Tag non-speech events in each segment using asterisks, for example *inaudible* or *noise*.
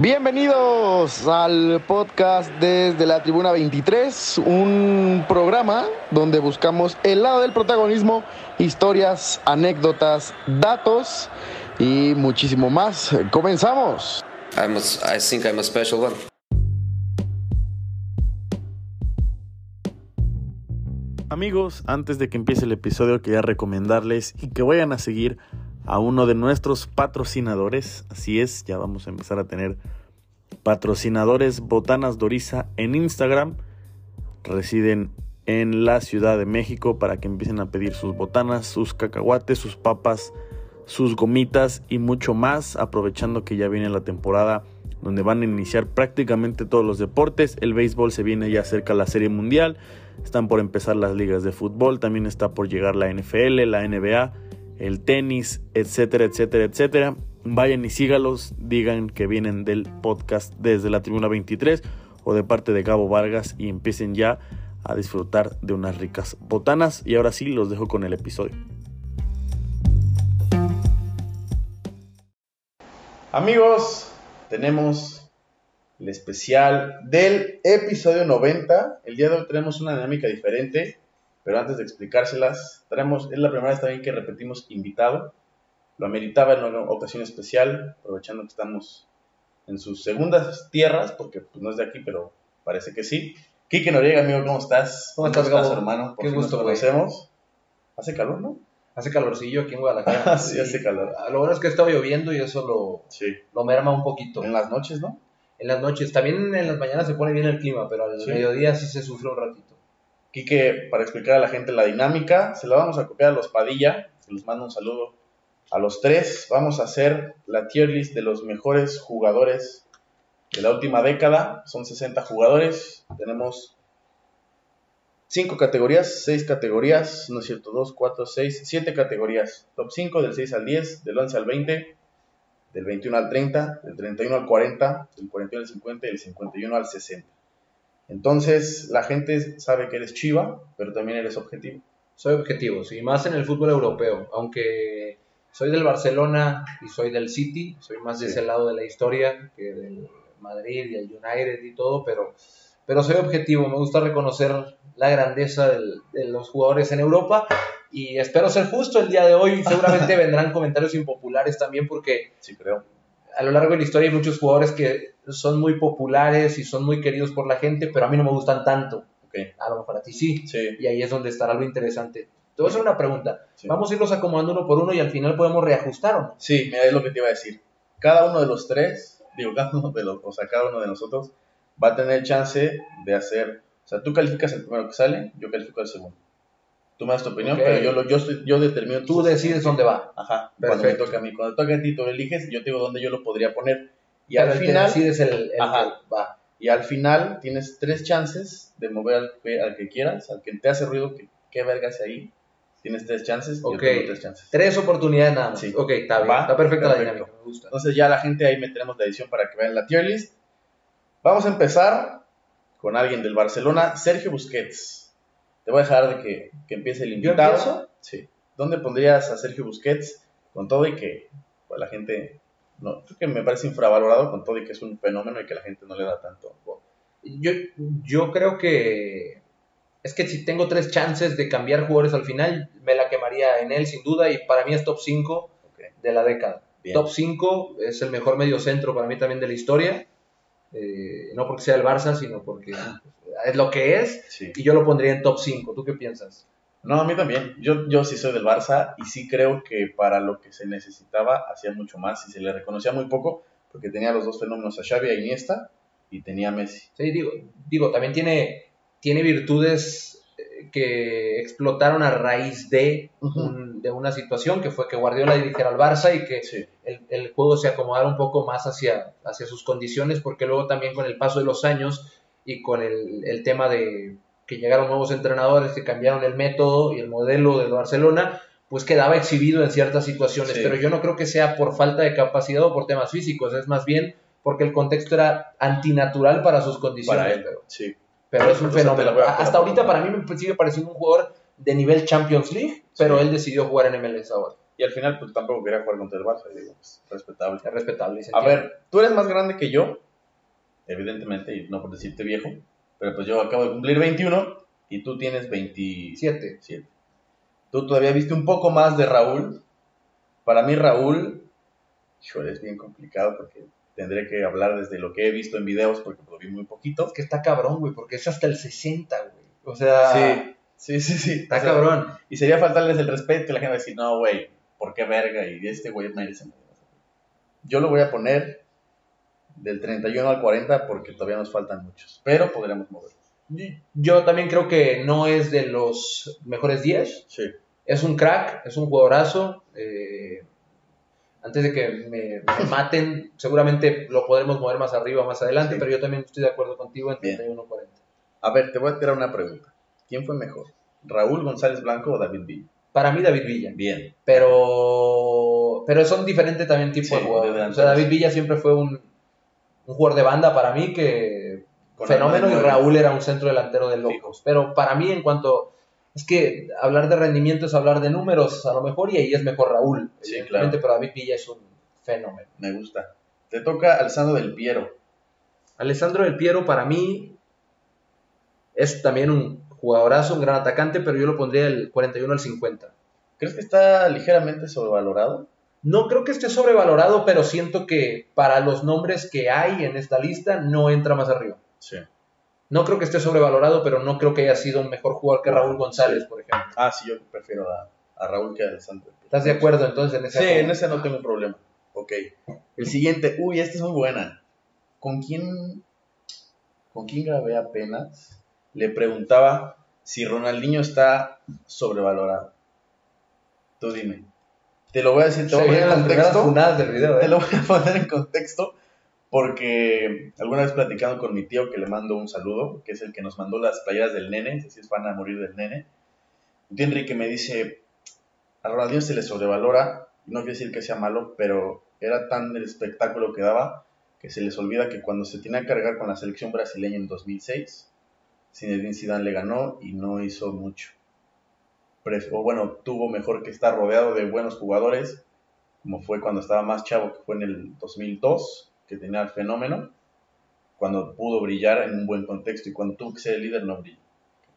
Bienvenidos al podcast desde la Tribuna 23, un programa donde buscamos el lado del protagonismo, historias, anécdotas, datos y muchísimo más. Comenzamos. I'm a, I think I'm a special one. Amigos, antes de que empiece el episodio quería recomendarles y que vayan a seguir a uno de nuestros patrocinadores. Así es, ya vamos a empezar a tener patrocinadores Botanas Doriza en Instagram. Residen en la Ciudad de México para que empiecen a pedir sus botanas, sus cacahuates, sus papas, sus gomitas y mucho más, aprovechando que ya viene la temporada donde van a iniciar prácticamente todos los deportes. El béisbol se viene ya cerca la Serie Mundial, están por empezar las ligas de fútbol, también está por llegar la NFL, la NBA el tenis, etcétera, etcétera, etcétera. Vayan y sígalos, digan que vienen del podcast desde la Tribuna 23 o de parte de Gabo Vargas y empiecen ya a disfrutar de unas ricas botanas. Y ahora sí, los dejo con el episodio. Amigos, tenemos el especial del episodio 90. El día de hoy tenemos una dinámica diferente. Pero antes de explicárselas, traemos, es la primera vez también que repetimos invitado. Lo ameritaba en una ocasión especial, aprovechando que estamos en sus segundas tierras, porque pues, no es de aquí, pero parece que sí. Quique Noriega, amigo, ¿cómo estás? ¿Cómo estás, Gabo? hermano? Qué gusto, nos conocemos. Hace calor, ¿no? Hace calorcillo aquí en Guadalajara. *laughs* sí, hace calor. Lo bueno es que estaba lloviendo y eso lo, sí. lo merma un poquito. En las noches, ¿no? En las noches. También en las mañanas se pone bien el clima, pero al Sí. mediodía sí se sufre un ratito. Quique, para explicar a la gente la dinámica, se la vamos a copiar a los Padilla, que les mando un saludo a los tres. Vamos a hacer la tier list de los mejores jugadores de la última década. Son 60 jugadores. Tenemos 5 categorías, 6 categorías, no es cierto, 2, 4, 6, 7 categorías. Top 5 del 6 al 10, del 11 al 20, del 21 al 30, del 31 al 40, del 41 al 50 y del 51 al 60. Entonces, la gente sabe que eres chiva, pero también eres objetivo. Soy objetivo, sí, más en el fútbol europeo. Aunque soy del Barcelona y soy del City, soy más de Sí. ese lado de la historia que del Madrid y el United y todo, pero, pero soy objetivo. Me gusta reconocer la grandeza del- de los jugadores en Europa y espero ser justo el día de hoy. *laughs* Seguramente vendrán comentarios impopulares también porque Sí, creo. A lo largo de la historia hay muchos jugadores que son muy populares y son muy queridos por la gente, pero a mí no me gustan tanto. A lo mejor a ti sí. Sí, Y ahí es donde estará lo interesante. Te voy a hacer una pregunta. sí. Vamos a irlos acomodando uno por uno y al final podemos reajustar o no. Sí, mira, es lo que te iba a decir. Cada uno de los tres, digo, *laughs* cada uno de los, o sea, cada uno de nosotros va a tener chance de hacer, o sea, tú calificas el primero que sale, yo califico el segundo. Tú me das tu opinión, Ok. pero yo, lo, yo, yo determino. Tú decides dónde va. Ajá, cuando me Perfecto. toca a mí. Cuando toca a ti, tú eliges, yo te digo dónde yo lo podría poner. Y Pero al el que final, decides el, el Ajá. que va. y al final tienes tres chances de mover al que, al que quieras, al que te hace ruido, que qué verga hace ahí. Tienes tres chances, y yo Ok. tengo tres chances. Tres oportunidades nada más. Sí. Ok, está bien. Va, Está perfecta la perfecto. dinámica. Me gusta. Entonces ya la gente ahí meteremos la edición para que vean la tier list. Vamos a empezar con alguien del Barcelona, Sergio Busquets. Te voy a dejar de que, que empiece el ¿Yo invitado. empiezo? Sí. ¿Dónde pondrías a Sergio Busquets con todo y que pues, la gente, no, creo que me parece infravalorado con todo y que es un fenómeno y que la gente no le da tanto. Yo, yo creo que es que si tengo tres chances de cambiar jugadores al final, me la quemaría en él sin duda y para mí es top 5 Ok, de la década. bien. Top 5 es el mejor medio centro para mí también de la historia. Eh, no porque sea el Barça, sino porque *laughs* es lo que es. Sí. Y yo lo pondría en top 5. ¿Tú qué piensas? No, a mí también. Yo, yo sí soy del Barça y sí creo que para lo que se necesitaba hacía mucho más y se le reconocía muy poco porque tenía los dos fenómenos a Xavi e Iniesta y tenía a Messi. Sí, digo, digo también tiene, tiene virtudes eh, que explotaron a raíz de, un- de una situación que fue que Guardiola dirigiera al Barça y que Sí, el, el juego se acomodara un poco más hacia, hacia sus condiciones, porque luego también con el paso de los años y con el, el tema de que llegaron nuevos entrenadores que cambiaron el método y el modelo del Barcelona, pues quedaba exhibido en ciertas situaciones. Sí. Pero yo no creo que sea por falta de capacidad o por temas físicos, es más bien porque el contexto era antinatural para sus condiciones. para él. Pero, Sí. pero es un fenómeno. Hasta ahorita para mí me sigue pareciendo un jugador de nivel Champions League, pero Sí. él decidió jugar en MLS ahora. Y al final, pues tampoco quería jugar contra el Barça. Digo, pues, respetable. Es respetable. A ver, tú eres más grande que yo, evidentemente, y no por decirte viejo, pero pues yo acabo de cumplir 21 y tú tienes 27. Siete. Tú todavía viste un poco más de Raúl. Para mí, Raúl, híjole, es bien complicado porque tendré que hablar desde lo que he visto en videos porque lo vi muy poquito. Es que está cabrón, güey, porque es hasta el 60, güey. O sea, Sí, sí, sí, sí. está O sea, cabrón. Y sería faltarles el respeto y la gente va a decir, no, güey, ¿por qué verga? Y este güey merece. Yo lo voy a poner del 31 al 40 porque todavía nos faltan muchos, pero podremos moverlo. Yo también creo que no es de los mejores 10. Sí. Es un crack, es un jugadorazo. eh, antes de que me, me *laughs* maten, seguramente lo podremos mover más arriba, más adelante, Sí. pero yo también estoy de acuerdo contigo en Bien. 31-40. A ver, te voy a tirar una pregunta. ¿Quién fue mejor? ¿Raúl González Blanco o David Villa? Para mí, David Villa. Bien. Pero, pero son diferentes también tipos Sí, de jugadores. O sea, David Villa siempre fue un, un jugador de banda para mí que Con fenómeno y. Raúl era un centro delantero de locos. Pero para mí, en cuanto. Es que hablar de rendimiento es hablar de números, a lo mejor, y ahí es mejor Raúl. Sí, evidentemente, pero David Villa es un fenómeno. Me gusta. Te toca Alzano del Piero. Alessandro del Piero, para mí, es también un jugadorazo, un gran atacante, pero yo lo pondría del 41 al 50. ¿Crees que está ligeramente sobrevalorado? No creo que esté sobrevalorado, pero siento que para los nombres que hay en esta lista no entra más arriba. Sí. No creo que esté sobrevalorado, pero no creo que haya sido un mejor jugador que Raúl González, por ejemplo. Ah, sí, yo prefiero a, a Raúl que a Alessandro. ¿Estás de acuerdo entonces en ese Sí, en ese no tengo problema. Ok. El siguiente. Uy, esta es muy buena. ¿Con quién, con quién grabé apenas? Le preguntaba si Ronaldinho está sobrevalorado. Tú dime. Te lo voy a decir, te Se voy a poner vienen en contexto. del video, ¿eh? Te lo voy a poner en contexto porque alguna vez platicando con mi tío que le mando un saludo, que es el que nos mandó las playeras del nene, si es fan a morir del nene. Mi tío Enrique me dice, a Ronaldinho se le sobrevalora, no quiere decir que sea malo, pero era tan el espectáculo que daba que se les olvida que cuando se tenía que cargar con la selección brasileña en 2006, Zinedine Zidane le ganó y no hizo mucho. O bueno, tuvo mejor que estar rodeado de buenos jugadores, como fue cuando estaba más chavo, que fue en el 2002, que tenía el fenómeno, cuando pudo brillar en un buen contexto y cuando tuvo que ser el líder no brilló.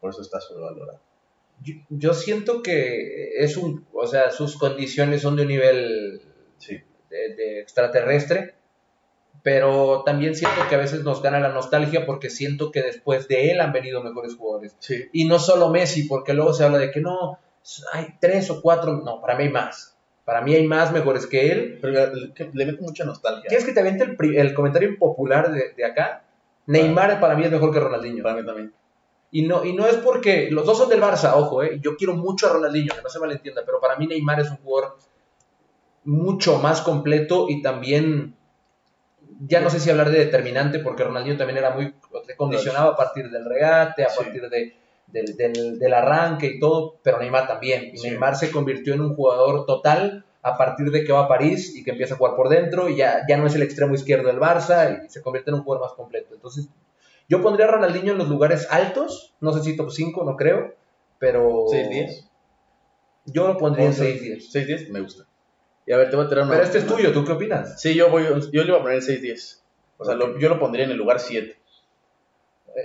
Por eso está sobrevalorado. Yo, yo siento que es un, o sea, sus condiciones son de un nivel Sí, de, de extraterrestre, pero también siento que a veces nos gana la nostalgia porque siento que después de él han venido mejores jugadores. sí, Y no solo Messi, porque luego se habla de que no, hay tres o cuatro, no, para mí hay más. Para mí hay más mejores que él. pero le, le mete mucha nostalgia. ¿Quieres que te aviente el, el comentario impopular de, de acá? Neymar para mí es mejor que Ronaldinho. Para mí también. Y no, y no es porque los dos son del Barça, ojo, eh. yo quiero mucho a Ronaldinho, que no se malentienda, pero para mí Neymar es un jugador mucho más completo y también, ya no sé si hablar de determinante, porque Ronaldinho también era muy, te condicionaba a partir del regate, a Sí. partir de, del, del- del arranque y todo, pero Neymar también. Y Sí. Neymar se convirtió en un jugador total a partir de que va a París y que empieza a jugar por dentro y ya, ya no es el extremo izquierdo del Barça y se convierte en un jugador más completo. Entonces, yo pondría a Ronaldinho en los lugares altos, no sé si top 5, no creo, pero 6-10. yo lo pondría en 6-10. 6-10 me gusta. Y a ver, te voy a tirar una. Pero este es tuyo, ¿tú qué opinas? Sí, yo, voy, yo le iba a poner el 6-10. O sea, lo- yo lo pondría en el lugar 7.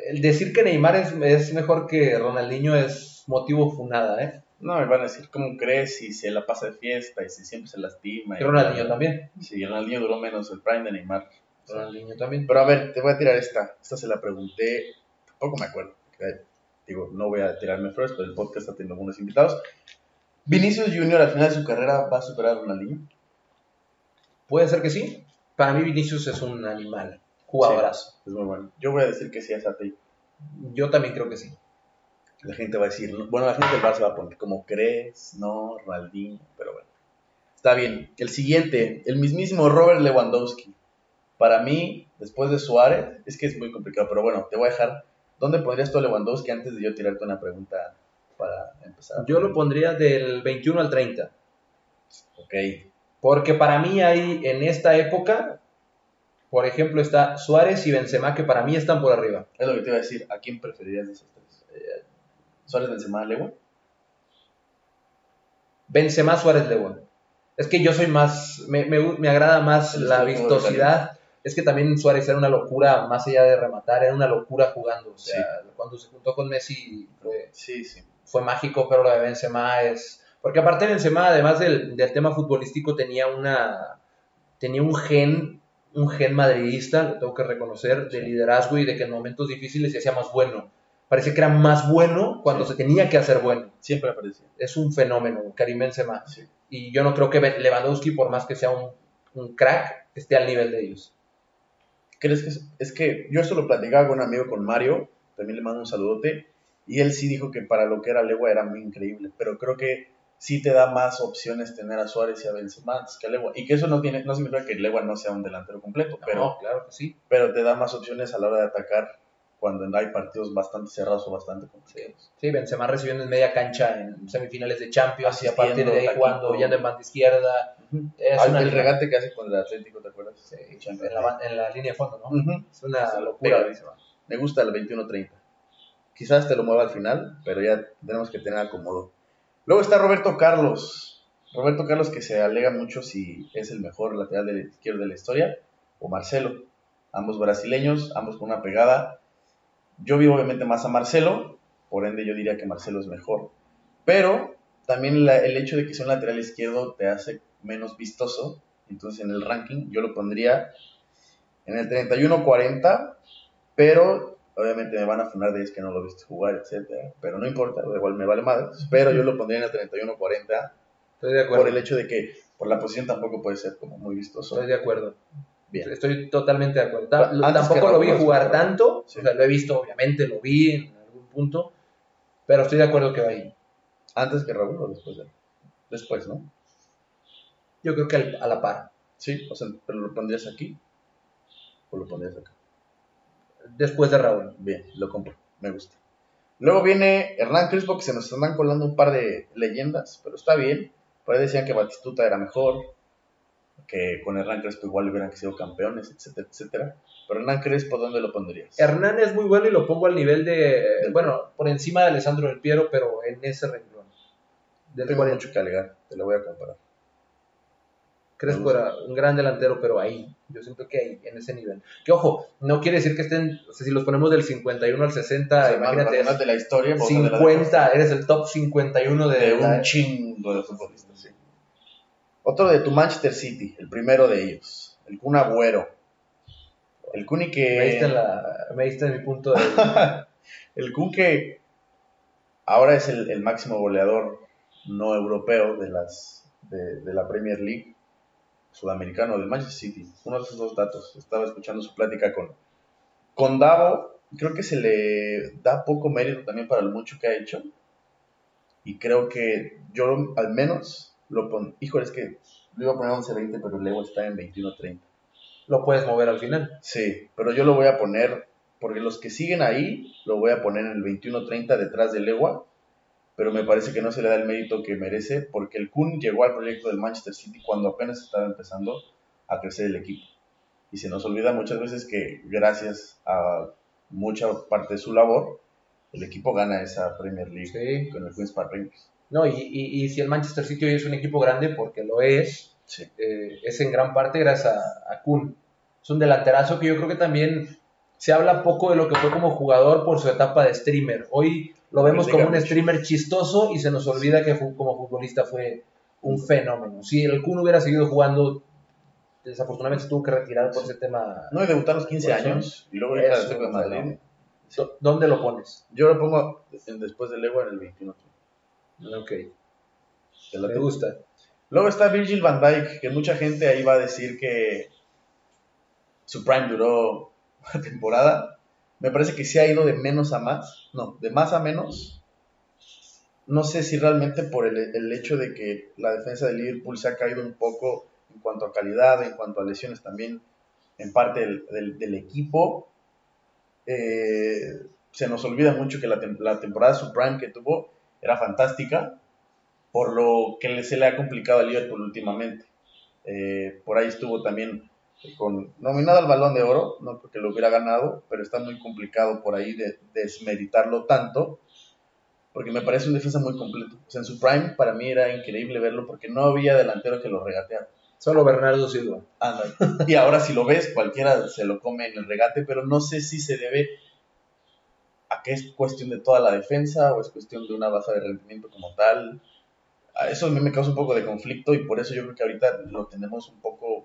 El decir que Neymar es, es mejor que Ronaldinho es motivo funada, ¿eh? No, me van a decir, ¿cómo crees? Si se la pasa de fiesta y si siempre se lastima. Y Ronaldinho también. Sí, Ronaldinho duró menos el prime de Neymar. Ronaldinho también. Pero a ver, te voy a tirar esta. Esta se la pregunté, tampoco me acuerdo. porque, Digo, no voy a tirarme flores, pero el podcast está teniendo algunos invitados. ¿Vinicius Junior al final de su carrera va a superar a Ronaldinho? Puede ser que sí. Para mí Vinicius es un animal, jugadorazo. Es muy bueno. Yo voy a decir que sí a Sati. Yo también creo que sí. La gente va a decir, no- bueno, la gente del Barça va a poner, como crees? No, Ronaldinho, pero bueno. Está bien. El siguiente, el mismísimo Robert Lewandowski. Para mí, después de Suárez, es que es muy complicado, pero bueno, te voy a dejar. ¿Dónde pondrías tú a Lewandowski antes de yo tirarte una pregunta para empezar? Yo lo pondría del 21 al 30. Ok. Porque para mí hay en esta época, por ejemplo, está Suárez y Benzema, que para mí están por arriba. Es lo que te iba a decir. ¿A quién preferirías de esos tres? Eh, ¿Suárez, Benzema, Lewa? Benzema, Suárez, Lewa. Es que yo soy más, me, me, me agrada más El la vistosidad. Es que también Suárez era una locura, más allá de rematar, era una locura jugando. O sea, cuando se juntó con Messi fue, Sí, sí. Fue mágico, pero lo de Benzema es... Porque aparte Benzema, además del, del tema futbolístico, tenía una... Tenía un gen, un gen madridista, lo tengo que reconocer, de liderazgo y de que en momentos difíciles se hacía más bueno. Parecía que era más bueno cuando Sí. se tenía que hacer bueno. Siempre aparecía. Es un fenómeno, Karim Benzema. Sí. Y yo no creo que Lewandowski, por más que sea un, un crack, esté al nivel de ellos. ¿Crees que es, es que yo esto lo platicaba con un amigo, con Mario, también le mando un saludote, y él sí dijo que para lo que era Legua era muy increíble, pero creo que sí te da más opciones tener a Suárez y a Benzema que a Legua, y que eso no tiene no significa que Legua no sea un delantero completo, pero, no, claro que sí. pero te da más opciones a la hora de atacar cuando hay partidos bastante cerrados o bastante complicados. Sí, Benzema recibiendo en media cancha en semifinales de Champions y a Asistiendo, partir de ahí jugando yendo en banda izquierda. Es Al- una el regate que hace con el Atlético, ¿te acuerdas? Sí, en, la, en la línea de fondo, ¿no? Es una locura. Me gusta el 21-30. Quizás te lo mueva al final, pero ya tenemos que tener acomodo. Luego está Roberto Carlos. Roberto Carlos que se alega mucho si es el mejor lateral de la izquierda de la historia, o Marcelo. Ambos brasileños, ambos con una pegada. Yo vi obviamente más a Marcelo, por ende yo diría que Marcelo es mejor. Pero también el hecho de que sea un lateral izquierdo te hace menos vistoso. Entonces en el ranking yo lo pondría en el 31-40, pero obviamente me van a funar de es que no lo viste jugar, etcétera, pero no importa, igual me vale madre, pero yo lo pondría en el 31-40 Estoy de acuerdo. por el hecho de que por la posición tampoco puede ser como muy vistoso. Estoy de acuerdo. Bien. Estoy totalmente de acuerdo. Antes Tampoco lo vi jugar tanto. Sí. O sea, lo he visto, obviamente, lo vi en algún punto. Pero estoy de acuerdo que va ahí. Antes que Raúl o después de él? Después, ¿no? Yo creo que al- a la par. Sí, o sea, pero lo pondrías aquí o lo pondrías acá. Después de Raúl. Bien, lo compro, me gusta. Luego viene Hernán Crespo, que se nos están colando un par de leyendas, pero está bien. Por ahí decían que Batistuta era mejor, que con Hernán Crespo igual hubieran sido campeones, etcétera, etcétera. Pero Hernán Crespo, ¿dónde lo pondrías? Hernán es muy bueno y lo pongo al nivel de. Bueno, por encima de Alessandro del Piero, pero en ese renglón. Del Tengo 40. mucho que alegar, te lo voy a comparar. Crespo era un gran delantero, pero ahí. Yo siento que ahí, en ese nivel. Que ojo, no quiere decir que estén. O sea, si los ponemos del 51 al 60, O sea, imagínate. más de la historia, vos de la 50, eres el top 51 de, de un chingo de futbolistas, sí. Otro de tu Manchester City, el primero de ellos, el Kun Agüero. El Kun que... Me diste, la, me diste en mi punto de. *laughs* El Kun que ahora es el, el máximo goleador no europeo de, las, de, de la Premier League, sudamericano del Manchester City. Uno de esos dos datos. Estaba escuchando su plática con, con Davo. Creo que se le da poco mérito también para lo mucho que ha hecho. Y creo que yo al menos lo pon... Híjole, es que lo iba a poner 11-20, pero luego está en 21-30. lo puedes mover al final. Sí, pero yo lo voy a poner, porque los que siguen ahí, lo voy a poner en el 21-30 detrás de Legua, pero me parece que no se le da el mérito que merece, porque el Kun llegó al proyecto del Manchester City cuando apenas estaba empezando a crecer el equipo. Y se nos olvida muchas veces que gracias a mucha parte de su labor, el equipo gana esa Premier League Sí. con el Queen's Park Rangers. No, y, y, y si el Manchester City hoy es un equipo grande, porque lo es, Sí. eh, es en gran parte gracias a, a Kun. Es un delanterazo que yo creo que también se habla poco de lo que fue como jugador por su etapa de streamer. Hoy lo vemos Pues como un streamer chistoso y se nos olvida que fu- como futbolista fue un fenómeno. Si el Kun hubiera seguido jugando, desafortunadamente se tuvo que retirar por ese tema. No, y debutar a los 15 Por eso. años, y luego ir a Madrid. ¿Dó- ¿Dónde lo pones? Yo lo pongo después de Legua en el 21. Ok, Te gusta. Luego está Virgil van Dijk, que mucha gente ahí va a decir que su prime duró temporada. Me parece que sí ha ido de menos a más, no, de más a menos. No sé si realmente por el, el hecho de que la defensa de Liverpool se ha caído un poco en cuanto a calidad, en cuanto a lesiones también, en parte del, del- equipo. Eh, se nos olvida mucho que la, la temporada su prime que tuvo era fantástica por lo que se le ha complicado a Liverpool últimamente. Eh, por ahí estuvo también con, nominado al Balón de Oro, no porque lo hubiera ganado, pero está muy complicado por ahí de desmeritarlo tanto, porque me parece un defensa muy completo. O sea, en su prime para mí era increíble verlo porque no había delantero que lo regateara. Solo Bernardo Silva. y ahora si lo ves, cualquiera se lo come en el regate, pero no sé si se debe a que es cuestión de toda la defensa o es cuestión de una baja de rendimiento como tal. A eso a mí me causa un poco de conflicto y por eso yo creo que ahorita lo tenemos un poco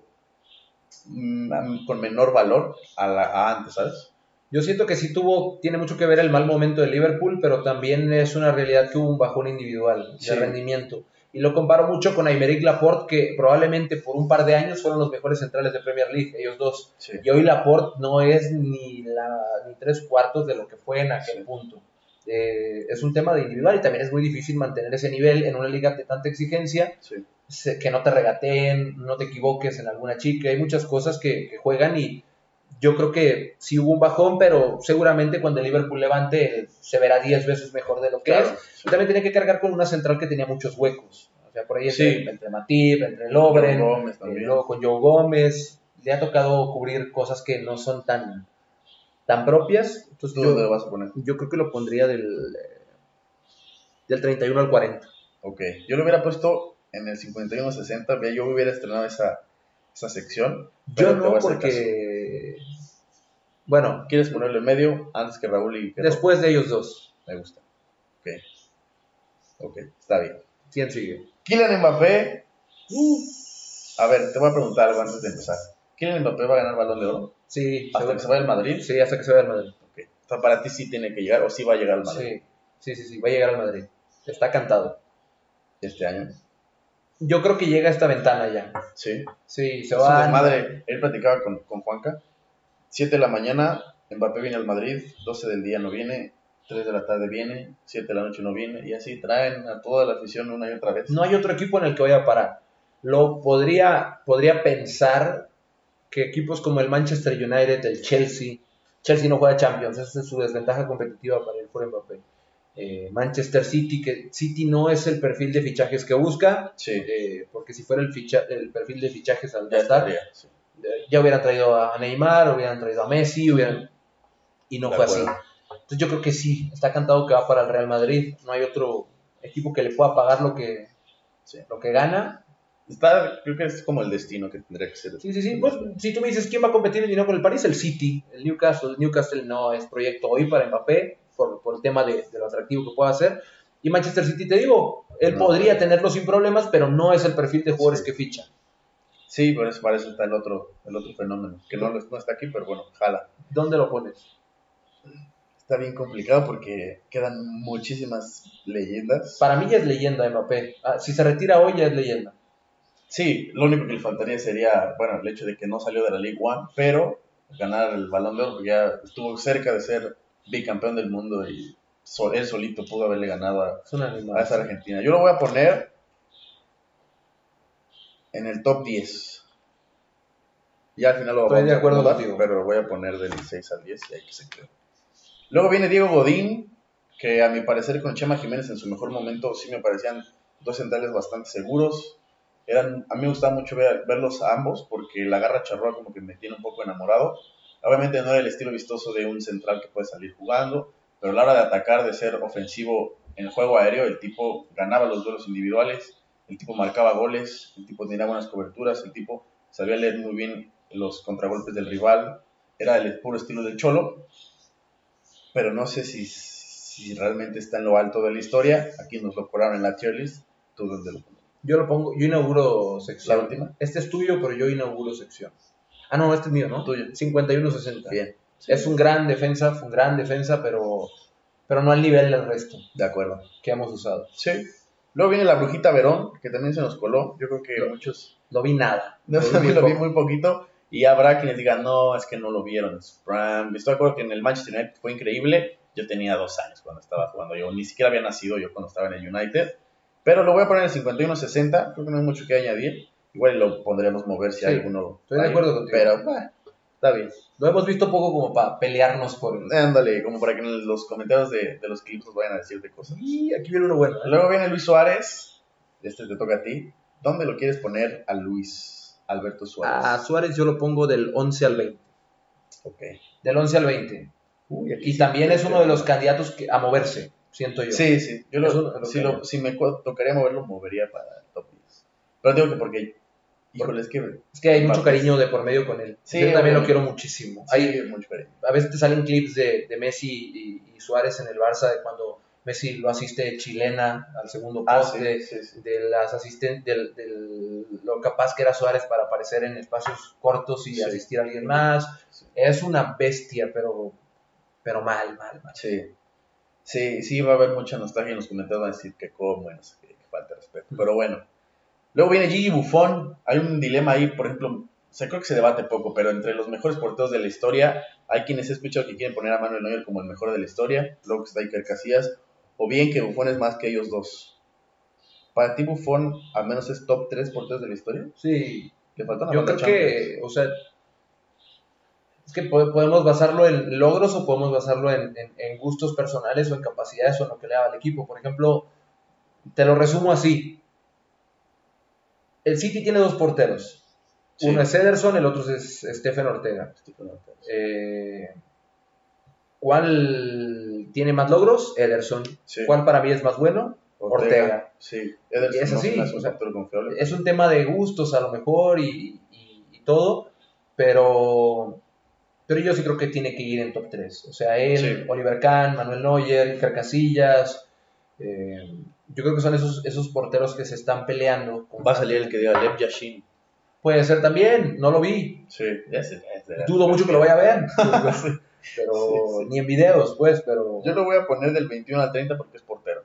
con menor valor a, a antes, ¿sabes? Yo siento que sí tuvo, tiene mucho que ver el mal momento de Liverpool, pero también es una realidad que hubo un bajón individual de rendimiento. Y lo comparo mucho con Aymeric Laporte, que probablemente por un par de años fueron los mejores centrales de Premier League, ellos dos. Y hoy Laporte no es ni, la, ni tres cuartos de lo que fue en aquel punto. Eh, es un tema de individual y también es muy difícil mantener ese nivel en una liga de tanta exigencia, que no te regateen, no te equivoques en alguna chica, hay muchas cosas que, que juegan y yo creo que sí hubo un bajón, pero seguramente cuando el Liverpool levante se verá 10 veces mejor de lo que es. También tiene que cargar con una central que tenía muchos huecos. O sea, por ahí entre, Matip, entre Lobren, eh, luego con Joe Gómez. Le ha tocado cubrir cosas que no son tan, tan propias. Entonces, yo, lo vas a poner? Yo creo que lo pondría del, del 31 al 40. Ok, yo lo hubiera puesto en el 51-60, yo hubiera estrenado esa, esa sección. Yo no, porque bueno. ¿Quieres ponerlo en medio antes que Raúl y Después de ellos dos. Me gusta. Ok. Ok, está bien. ¿Quién sigue? Kylian Mbappé. A ver, te voy a preguntar algo antes de empezar. ¿Kylian Mbappé va a ganar Balón de Oro? Sí. ¿Hasta que se vaya al Madrid? Sí, hasta que se vaya al Madrid. Ok. O sea, para ti sí tiene que llegar o sí va a llegar al Madrid. Sí, sí, sí, sí. va a llegar al Madrid. Está cantado. ¿Este año? Yo creo que llega a esta ventana ya. Sí. Sí, se va. Madre, él platicaba con, con Juanca 7 de la mañana, Mbappé viene al Madrid, 12 del día no viene, 3 de la tarde viene, 7 de la noche no viene, y así traen a toda la afición una y otra vez. No hay otro equipo en el que vaya a parar. Lo podría, podría pensar que equipos como el Manchester United, el Chelsea, Chelsea no juega Champions, esa es su desventaja competitiva para el por Mbappé. Eh, Manchester City, que City no es el perfil de fichajes que busca, eh, porque si fuera el, ficha, el perfil de fichajes al estar, ya hubieran traído a Neymar, hubieran traído a Messi, hubieran... y no fue así. Entonces yo creo que sí, está cantado que va para el Real Madrid, no hay otro equipo que le pueda pagar lo que, lo que gana. Está, creo que es como el destino que tendría que ser. Sí, sí, sí. Pues, si tú me dices quién va a competir el dinero con el París, el City, el Newcastle. El Newcastle no es proyecto hoy para Mbappé, por, por el tema de, lo atractivo que pueda hacer. Y Manchester City, te digo, él podría tenerlo sin problemas, pero no es el perfil de jugadores que ficha. Sí, por eso, para eso está el otro, el otro fenómeno, que no, no está aquí, pero bueno, jala. ¿Dónde lo pones? Está bien complicado porque quedan muchísimas leyendas. Para mí ya es leyenda Mbappé. Ah, si se retira hoy ya es leyenda. Sí, lo único que le faltaría sería, bueno, el hecho de que no salió de la League One, pero ganar el Balón de Oro, porque ya estuvo cerca de ser bicampeón del mundo y él solito pudo haberle ganado a, a esa Argentina. Yo lo voy a poner en el top 10. Ya al final lo Estoy de acuerdo contigo. Pero lo voy a poner del 6 al 10 y ahí que se quede. Luego viene Diego Godín, que a mi parecer con Chema Jiménez en su mejor momento sí me parecían dos centrales bastante seguros. Eran, a mí me gustaba mucho verlos a ambos porque la garra charroa como que me tiene un poco enamorado. Obviamente no era el estilo vistoso de un central que puede salir jugando, pero a la hora de atacar, de ser ofensivo en el juego aéreo, el tipo ganaba los duelos individuales el tipo marcaba goles, el tipo tenía buenas coberturas, el tipo sabía leer muy bien los contragolpes del rival, era el puro estilo del Cholo, pero no sé si, si realmente está en lo alto de la historia. Aquí nos lo cobraron en la tier list. ¿Tú dónde lo? Yo lo pongo, yo inauguro sección. ¿La última? Este es tuyo, pero yo inauguro sección. Ah, no, este es mío, ¿no? Tuyo. 51-60. Bien. Es un gran defensa, fue un gran defensa, pero, pero no al nivel del resto. De acuerdo. Que hemos usado. Sí. Luego viene la Brujita Verón, que también se nos coló. Yo creo que muchos. No vi nada. No, lo, *laughs* vi, lo vi muy poquito. Y habrá quienes digan, no, es que no lo vieron. Estoy de acuerdo que en el Manchester United fue increíble. Yo tenía dos años cuando estaba jugando. Yo ni siquiera había nacido yo cuando estaba en el United. Pero lo voy a poner en el 51-60. Creo que no hay mucho que añadir. Igual lo pondremos mover si alguno. Estoy de acuerdo contigo. Pero, bueno, está bien. Lo hemos visto poco como para pelearnos por. Ándale, como para que en los comentarios de, de los clips nos vayan a decir de cosas. Y aquí viene uno bueno. Luego viene Luis Suárez este te toca a ti. ¿Dónde lo quieres poner a Luis Alberto Suárez? A Suárez yo lo pongo del 11 al 20. Ok. Del 11 al 20. y también es uno de los candidatos a moverse. siento yo. Sí, sí. Yo lo, si, lo- si me tocaría moverlo, movería para el top 10. Pero digo que porque, híjole, es que Es que hay mucho cariño de por medio con él. Sí, yo también lo quiero muchísimo. hay Hay, mucho cariño. a veces te salen clips de, de Messi y, y Suárez en el Barça de cuando Messi lo asiste chilena al segundo Ah, poste, sí, sí, sí. de las asisten del, del- lo capaz que era Suárez para aparecer en espacios cortos y Sí. asistir a alguien más. Sí. Es una bestia, pero, pero mal, mal, mal. Sí. Sí, sí, va a haber mucha nostalgia en los comentarios. Van a decir que cómo, bueno, que, que falta de respeto. Pero bueno. Luego viene Gigi Buffon. Hay un dilema ahí, por ejemplo. O creo que se debate poco, pero entre los mejores porteros de la historia, hay quienes he escuchado que quieren poner a Manuel Neuer como el mejor de la historia. Luego está Iker Casillas. O bien que Buffon es más que ellos dos. Para ti, Buffon, al menos es top 3 porteros de la historia. Sí, Le falta una yo creo Champions. que, o sea, es que po- podemos basarlo en logros o podemos basarlo en, en- en gustos personales o en capacidades o en lo que le da al equipo. Por ejemplo, te lo resumo así. El City tiene dos porteros. Sí. Uno es Ederson, el otro es Stephen Ortega. Stephen Ortega. Eh, ¿Cuál tiene más logros? Ederson. Sí. ¿Cuál para mí es más bueno? Ortega. Sí, Ederson Y es así, o sea, es un tema de gustos a lo mejor y, y- y todo, pero, pero yo sí creo que tiene que ir en top 3. O sea, él, Sí. Oliver Kahn, Manuel Neuer, Iker Casillas, eh, yo creo que son esos, esos porteros que se están peleando. Va a salir el que diga Lev Yashin. Puede ser también, no lo vi. Sí, ese, ese. Dudo mucho que lo vaya a ver, *laughs* pero Sí, sí. ni en videos, pues, pero Yo lo voy a poner del 21 al 30 porque es portero.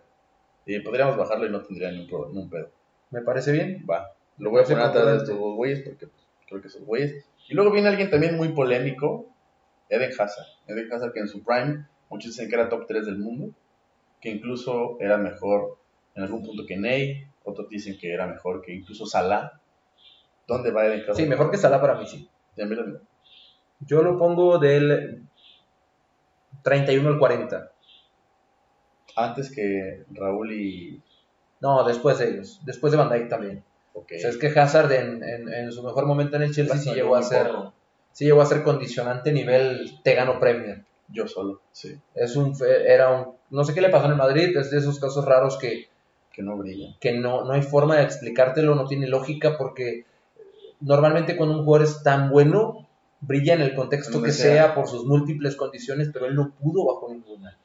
Y podríamos bajarlo y no tendría ni un, pro- ni un pedo. me parece bien. Va. Lo voy a poner atrás de estos dos güeyes porque pues, creo que son güeyes. Y luego viene alguien también muy polémico, Eden Hazard. Eden Hazard que en su prime muchos dicen que era top 3 del mundo, que incluso era mejor en algún punto que Ney, otros dicen que era mejor que incluso Salah. ¿Dónde va Eden Hazard? Sí, mejor que Salah para mí, sí. Yo lo pongo del 31 al 40. Antes que Raúl y... No, después de ellos. Después de Van Dijk también. Ok. O sea, es que Hazard en, en- en su mejor momento en el Chelsea sí llegó a ser poco. sí llegó a ser condicionante nivel te gano Premier. Yo solo, sí. Es un era un no sé qué le pasó en el Madrid, es de esos casos raros que, Que no brilla. que no, no hay forma de explicártelo, no tiene lógica porque normalmente cuando un jugador es tan bueno brilla en el contexto Donde que sea. sea por sus múltiples condiciones, pero él no pudo bajo ninguna.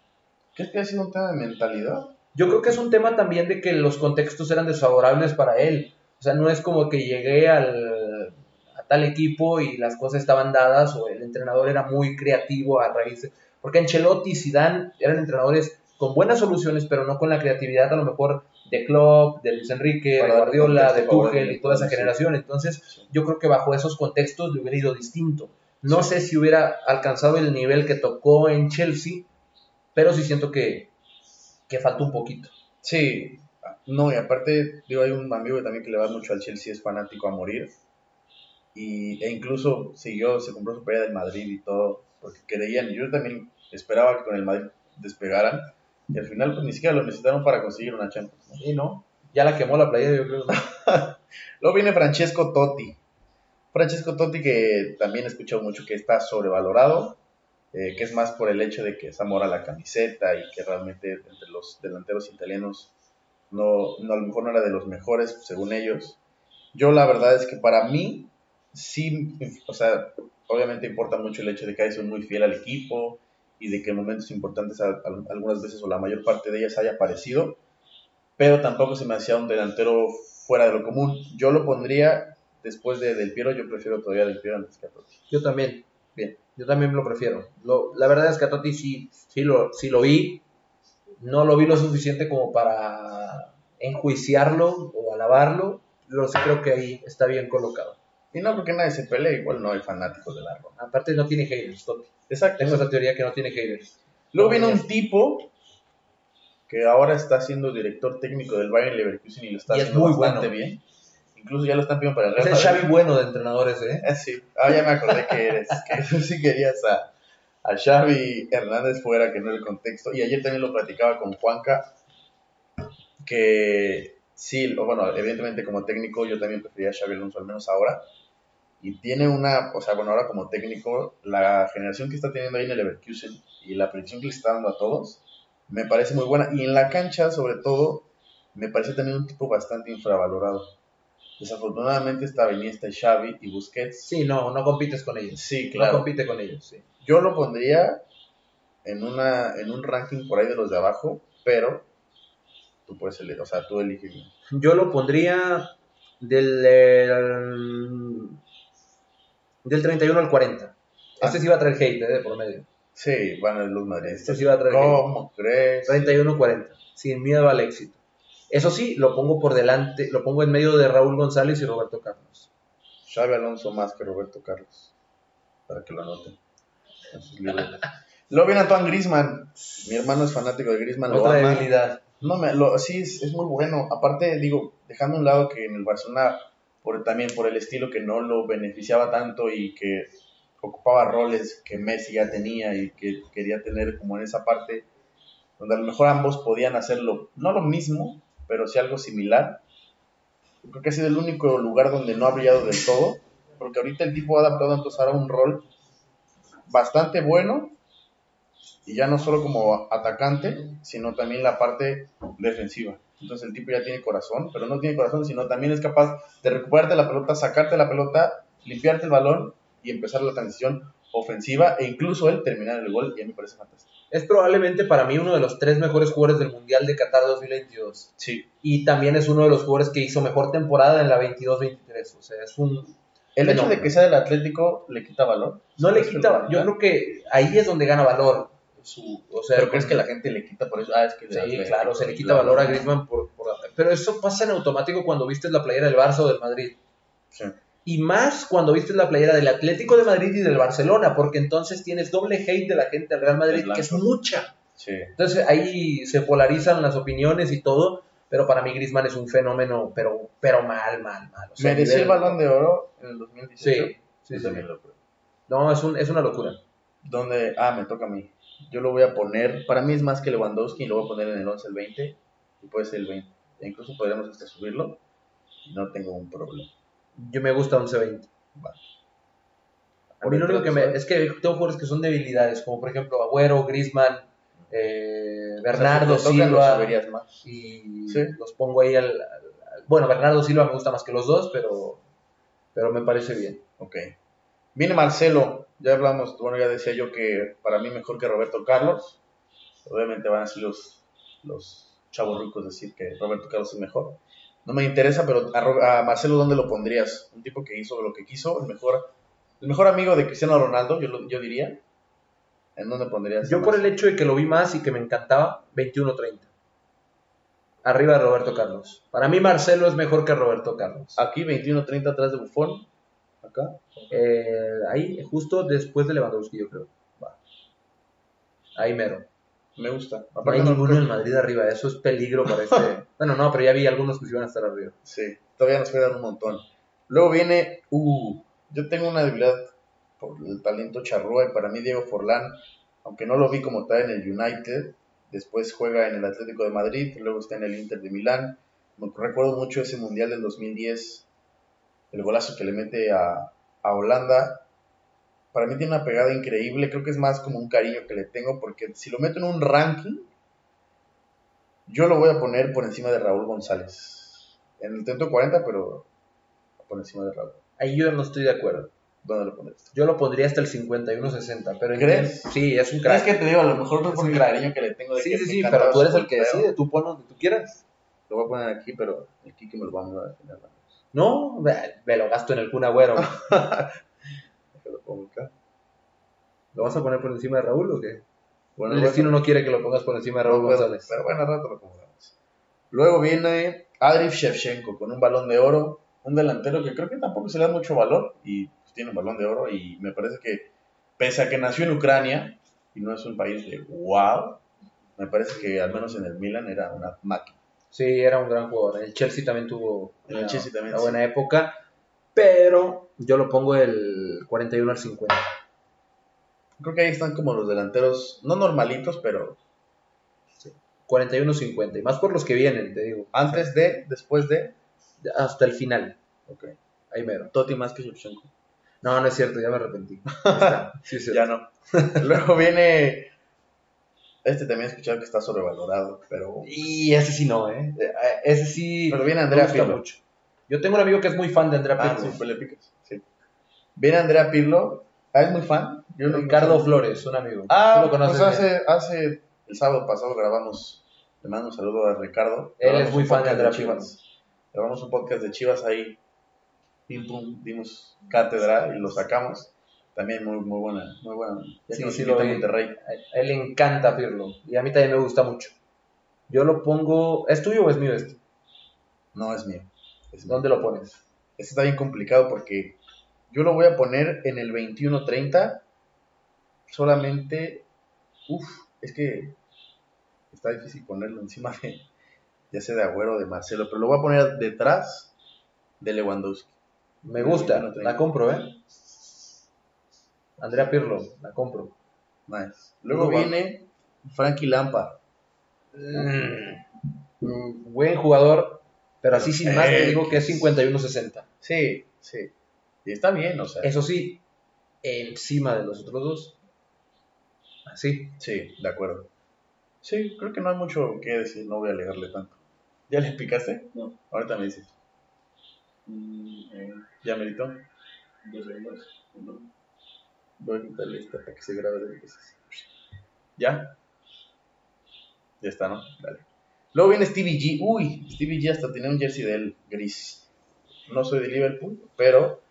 ¿Crees que ha sido un tema de mentalidad? Yo creo que es un tema también de que los contextos eran desfavorables para él. O sea, no es como que llegué al, a tal equipo y las cosas estaban dadas o el entrenador era muy creativo a raíz de... Porque Ancelotti y Zidane eran entrenadores con buenas soluciones, pero no con la creatividad a lo mejor de Klopp, de Luis Enrique, de Guardiola, de Tuchel y toda esa generación. Entonces, yo creo que bajo esos contextos le hubiera ido distinto. No sé si hubiera alcanzado el nivel que tocó en Chelsea, pero sí siento que, que faltó un poquito. Sí, no, y aparte, digo, hay un amigo también que le va mucho al Chelsea, es fanático a morir. Y, e incluso siguió, se compró su pelea del Madrid y todo, porque creían, y yo también esperaba que con el Madrid despegaran, y al final pues ni siquiera lo necesitaron para conseguir una Champions. Sí, ¿no? Ya la quemó la playera, yo creo. *laughs* Luego viene Francesco Totti. Francesco Totti que también he escuchado mucho que está sobrevalorado, eh, que es más por el hecho de que es amor a la camiseta y que realmente entre los delanteros italianos no, no a lo mejor no era de los mejores según ellos. Yo la verdad es que para mí sí, o sea, obviamente importa mucho el hecho de que sido muy fiel al equipo y de que en momentos importantes algunas veces o la mayor parte de ellas haya aparecido, pero tampoco se me hacía un delantero fuera de lo común. Yo lo pondría después de Del Piero, yo prefiero todavía Del Piero antes que a Totti. Yo también. Bien. Yo también lo prefiero. Lo- la verdad es que a Totti sí, sí, lo, sí lo vi. No lo vi lo suficiente como para enjuiciarlo o alabarlo. Sí creo que ahí está bien colocado. Y no porque nadie se pelee, igual no hay fanáticos de la. Aparte no tiene haters, Totti. Exacto. Tengo esa teoría que no tiene haters. Luego viene un tipo que ahora está siendo director técnico del Bayern Leverkusen y lo está Y es haciendo muy bastante bueno. bien. Incluso ya lo están pidiendo para el Es Real el Madrid. Xavi bueno de entrenadores, ¿eh? Ah, sí. Ah, ya me acordé que eres. *laughs* Que tú sí querías a, a Xavi Hernández fuera, que no el contexto. Y ayer también lo platicaba con Juanca, que sí, bueno, evidentemente como técnico yo también preferiría a Xavi Alonso, al menos ahora. Y tiene una, o sea, bueno, ahora como técnico, la generación que está teniendo ahí en el Leverkusen y la predicción que le está dando a todos, me parece muy buena. Y en la cancha, sobre todo, me parece también un tipo bastante infravalorado. Desafortunadamente está Iniesta y Xavi y Busquets. Sí, no, no compites con ellos. Sí, No claro. compite con ellos, sí. Yo lo pondría en una en un ranking por ahí de los de abajo, pero tú puedes elegir, o sea, tú eliges. Yo lo pondría del, eh, del 31 al 40. Este Ah. sí va a traer hate eh, de por medio. Sí, van a los madridistas. Este sí va a traer hate. ¿Cómo crees? 31-40, sin miedo al éxito. Eso sí, lo pongo por delante, lo pongo en medio de Raúl González y Roberto Carlos. Xavi Alonso más que Roberto Carlos. Para que lo anoten. Luego *laughs* viene Antoine Grisman. Mi hermano es fanático de Grisman. Lo Otra ama. debilidad. No, me, lo, sí, es, es muy bueno. Aparte, digo, dejando a un lado que en el Barcelona, por, también por el estilo que no lo beneficiaba tanto y que ocupaba roles que Messi ya tenía y que quería tener como en esa parte, donde a lo mejor ambos podían hacerlo, no lo mismo, pero sí algo similar. Creo que ha sido el único lugar donde no ha brillado del todo, porque ahorita el tipo ha adaptado entonces ahora un rol bastante bueno y ya no solo como atacante, sino también la parte defensiva. Entonces el tipo ya tiene corazón, pero no tiene corazón, sino también es capaz de recuperarte la pelota, sacarte la pelota, limpiarte el balón y empezar la transición ofensiva e incluso él terminar el gol y a mí me parece fantástico. Es probablemente para mí uno de los tres mejores jugadores del Mundial de Qatar 2022. Sí. Y también es uno de los jugadores que hizo mejor temporada en la 22-23. O sea, es un... El hecho de que sea del Atlético le quita valor. No le quita... Yo creo que ahí es donde gana valor. Su, o sea, Pero crees que la gente le quita por eso. Ah, es que Sí, Atlético, claro, se le quita claro. valor a Griezmann por, por- Pero eso pasa en automático cuando vistes la playera del Barça o del Madrid. Sí. Y más cuando vistes la playera del Atlético de Madrid y del Barcelona, porque entonces tienes doble hate de la gente del Real Madrid, que es mucha. Sí. Entonces ahí se polarizan las opiniones y todo, pero para mí Griezmann es un fenómeno, pero, pero mal, mal, mal. O sea, ¿Mereció el balón de oro en el 2018? Sí, sí, sí. también lo creo. No, es, un, es una locura. donde, ah, me toca a mí. Yo lo voy a poner, para mí es más que Lewandowski, y lo voy a poner en el 11, el 20, y puede ser el 20. E incluso podríamos hasta subirlo, y no tengo un problema. Yo me gusta 11-20. Va. A mí lo único que me... Es que tengo jugadores que son debilidades, como por ejemplo Agüero, Griezmann, eh, o sea, Bernardo si Silva, lo subirías más. y Sí. los pongo ahí al, al- al- Bueno, Bernardo Silva me gusta más que los dos, pero, pero me parece bien. Ok. Viene Marcelo, ya hablamos, bueno, ya decía yo que para mí mejor que Roberto Carlos. Obviamente van a ser los, los chavos ricos decir que Roberto Carlos es mejor. No me interesa, pero a, Marcelo, ¿dónde lo pondrías? Un tipo que hizo lo que quiso, el mejor, el mejor amigo de Cristiano Ronaldo, yo, lo- yo diría. ¿En dónde pondrías? Yo por el hecho de que lo vi más y que me encantaba, 21-30. Arriba de Roberto Carlos. Para mí Marcelo es mejor que Roberto Carlos. Aquí 21-30 atrás de Buffon. Acá. Eh, ahí, justo después de Lewandowski, yo creo. Va. Ahí mero. Me gusta. No hay no ninguno en Madrid arriba, eso es peligro para este. *laughs* bueno, no, pero ya vi algunos que iban a estar arriba. Sí, todavía nos quedan un montón. Luego viene, uh, yo tengo una debilidad por el talento charrúa y para mí Diego Forlán, aunque no lo vi como tal en el United, después juega en el Atlético de Madrid, luego está en el Inter de Milán. Me recuerdo mucho ese Mundial del 2010, el golazo que le mete a, a Holanda. Para mí tiene una pegada increíble, creo que es más como un cariño que le tengo, porque si lo meto en un ranking, yo lo voy a poner por encima de Raúl González. En el 140, pero por encima de Raúl. Ahí yo no estoy de acuerdo. ¿Dónde lo pones? Yo lo pondría hasta el 51-60, pero ¿Crees? entiendo- Sí, es un Es crack. que te digo, a lo mejor no es por el cariño que le tengo de Sí, que sí, sí, pero tú eres el que decide, tú pon donde tú quieras. Lo voy a poner aquí, pero el Kiki me lo va a mandar a final. No, me lo gasto en el Kun Agüero. *laughs* Lo pongo acá. ¿Lo vas a poner por encima de Raúl o qué? Bueno, el destino no quiere que lo pongas por encima de Raúl no González. Pero bueno, al rato lo acomodamos. Luego viene Adriv Shevchenko con un balón de oro. Un delantero que creo que tampoco se le da mucho valor y pues, tiene un balón de oro. Y me parece que, pese a que nació en Ucrania y no es un país de wow, me parece que al menos en el Milan era una máquina. Sí, era un gran jugador. El Chelsea también tuvo el una, Chelsea también, una sí. buena época, pero yo lo pongo el 41 al 50. Creo que ahí están como los delanteros, no normalitos, pero 41-50, y más por los que vienen, te digo, antes de, después de. hasta el final. Ok. Ahí mero. Totti más que Shevchenko. No, no es cierto, ya me arrepentí. *laughs* Está. Sí, sí. Ya no. *laughs* Luego viene Este también he escuchado que está sobrevalorado, pero... Y ese sí no, ¿eh? Eh, Ese sí. Pero viene Andrea Pirlo. mucho. Yo tengo un amigo que es muy fan de Andrea Ah, Pirlo. sí, pues le picas. Sí. Viene Andrea Pirlo. Ah, es muy fan. Yo no- Ricardo Flores, un amigo. Ah, Tú lo conoces pues hace, hace el sábado pasado grabamos, le mando un saludo a Ricardo. Él Grabamos es muy fan de Andrea Chivas. Grabamos un podcast de Chivas ahí, pim pum, dimos cátedra y lo sacamos. También muy, muy buena, muy buena. Ya Sí, sí lo vi. Monterrey. A él le encanta Pirlo. Y a mí también me gusta mucho. Yo lo pongo. ¿Es tuyo o es mío este? No, es mío. Es mío. ¿Dónde lo pones? Este está bien complicado porque yo lo voy a poner en el 21-30. Solamente, uff, es que está difícil ponerlo encima de, ya sea de Agüero o de Marcelo, pero lo voy a poner detrás de Lewandowski. Me gusta. 21-30. La compro, ¿eh? Andrea Pirlo, la compro. Nice. Luego viene Frankie Lampard. Mm, Buen jugador, pero así sin más te Eh, digo que es 51-60. Sí, sí. Y está bien, o sea. Eso sí, encima de los otros dos. Así. Sí, de acuerdo. Sí, creo que no hay mucho que decir, no voy a alegarle tanto. ¿Ya le explicaste? No. Ahorita me dices. Mm, eh, ¿Ya merito? dos segundos. Uno. Voy a quitarle esta para que se grabe dos veces. ¿Ya? Ya está, ¿no? Dale. Luego viene Stevie G. Uy, Stevie G hasta tenía un jersey de él gris. No soy de Liverpool, pero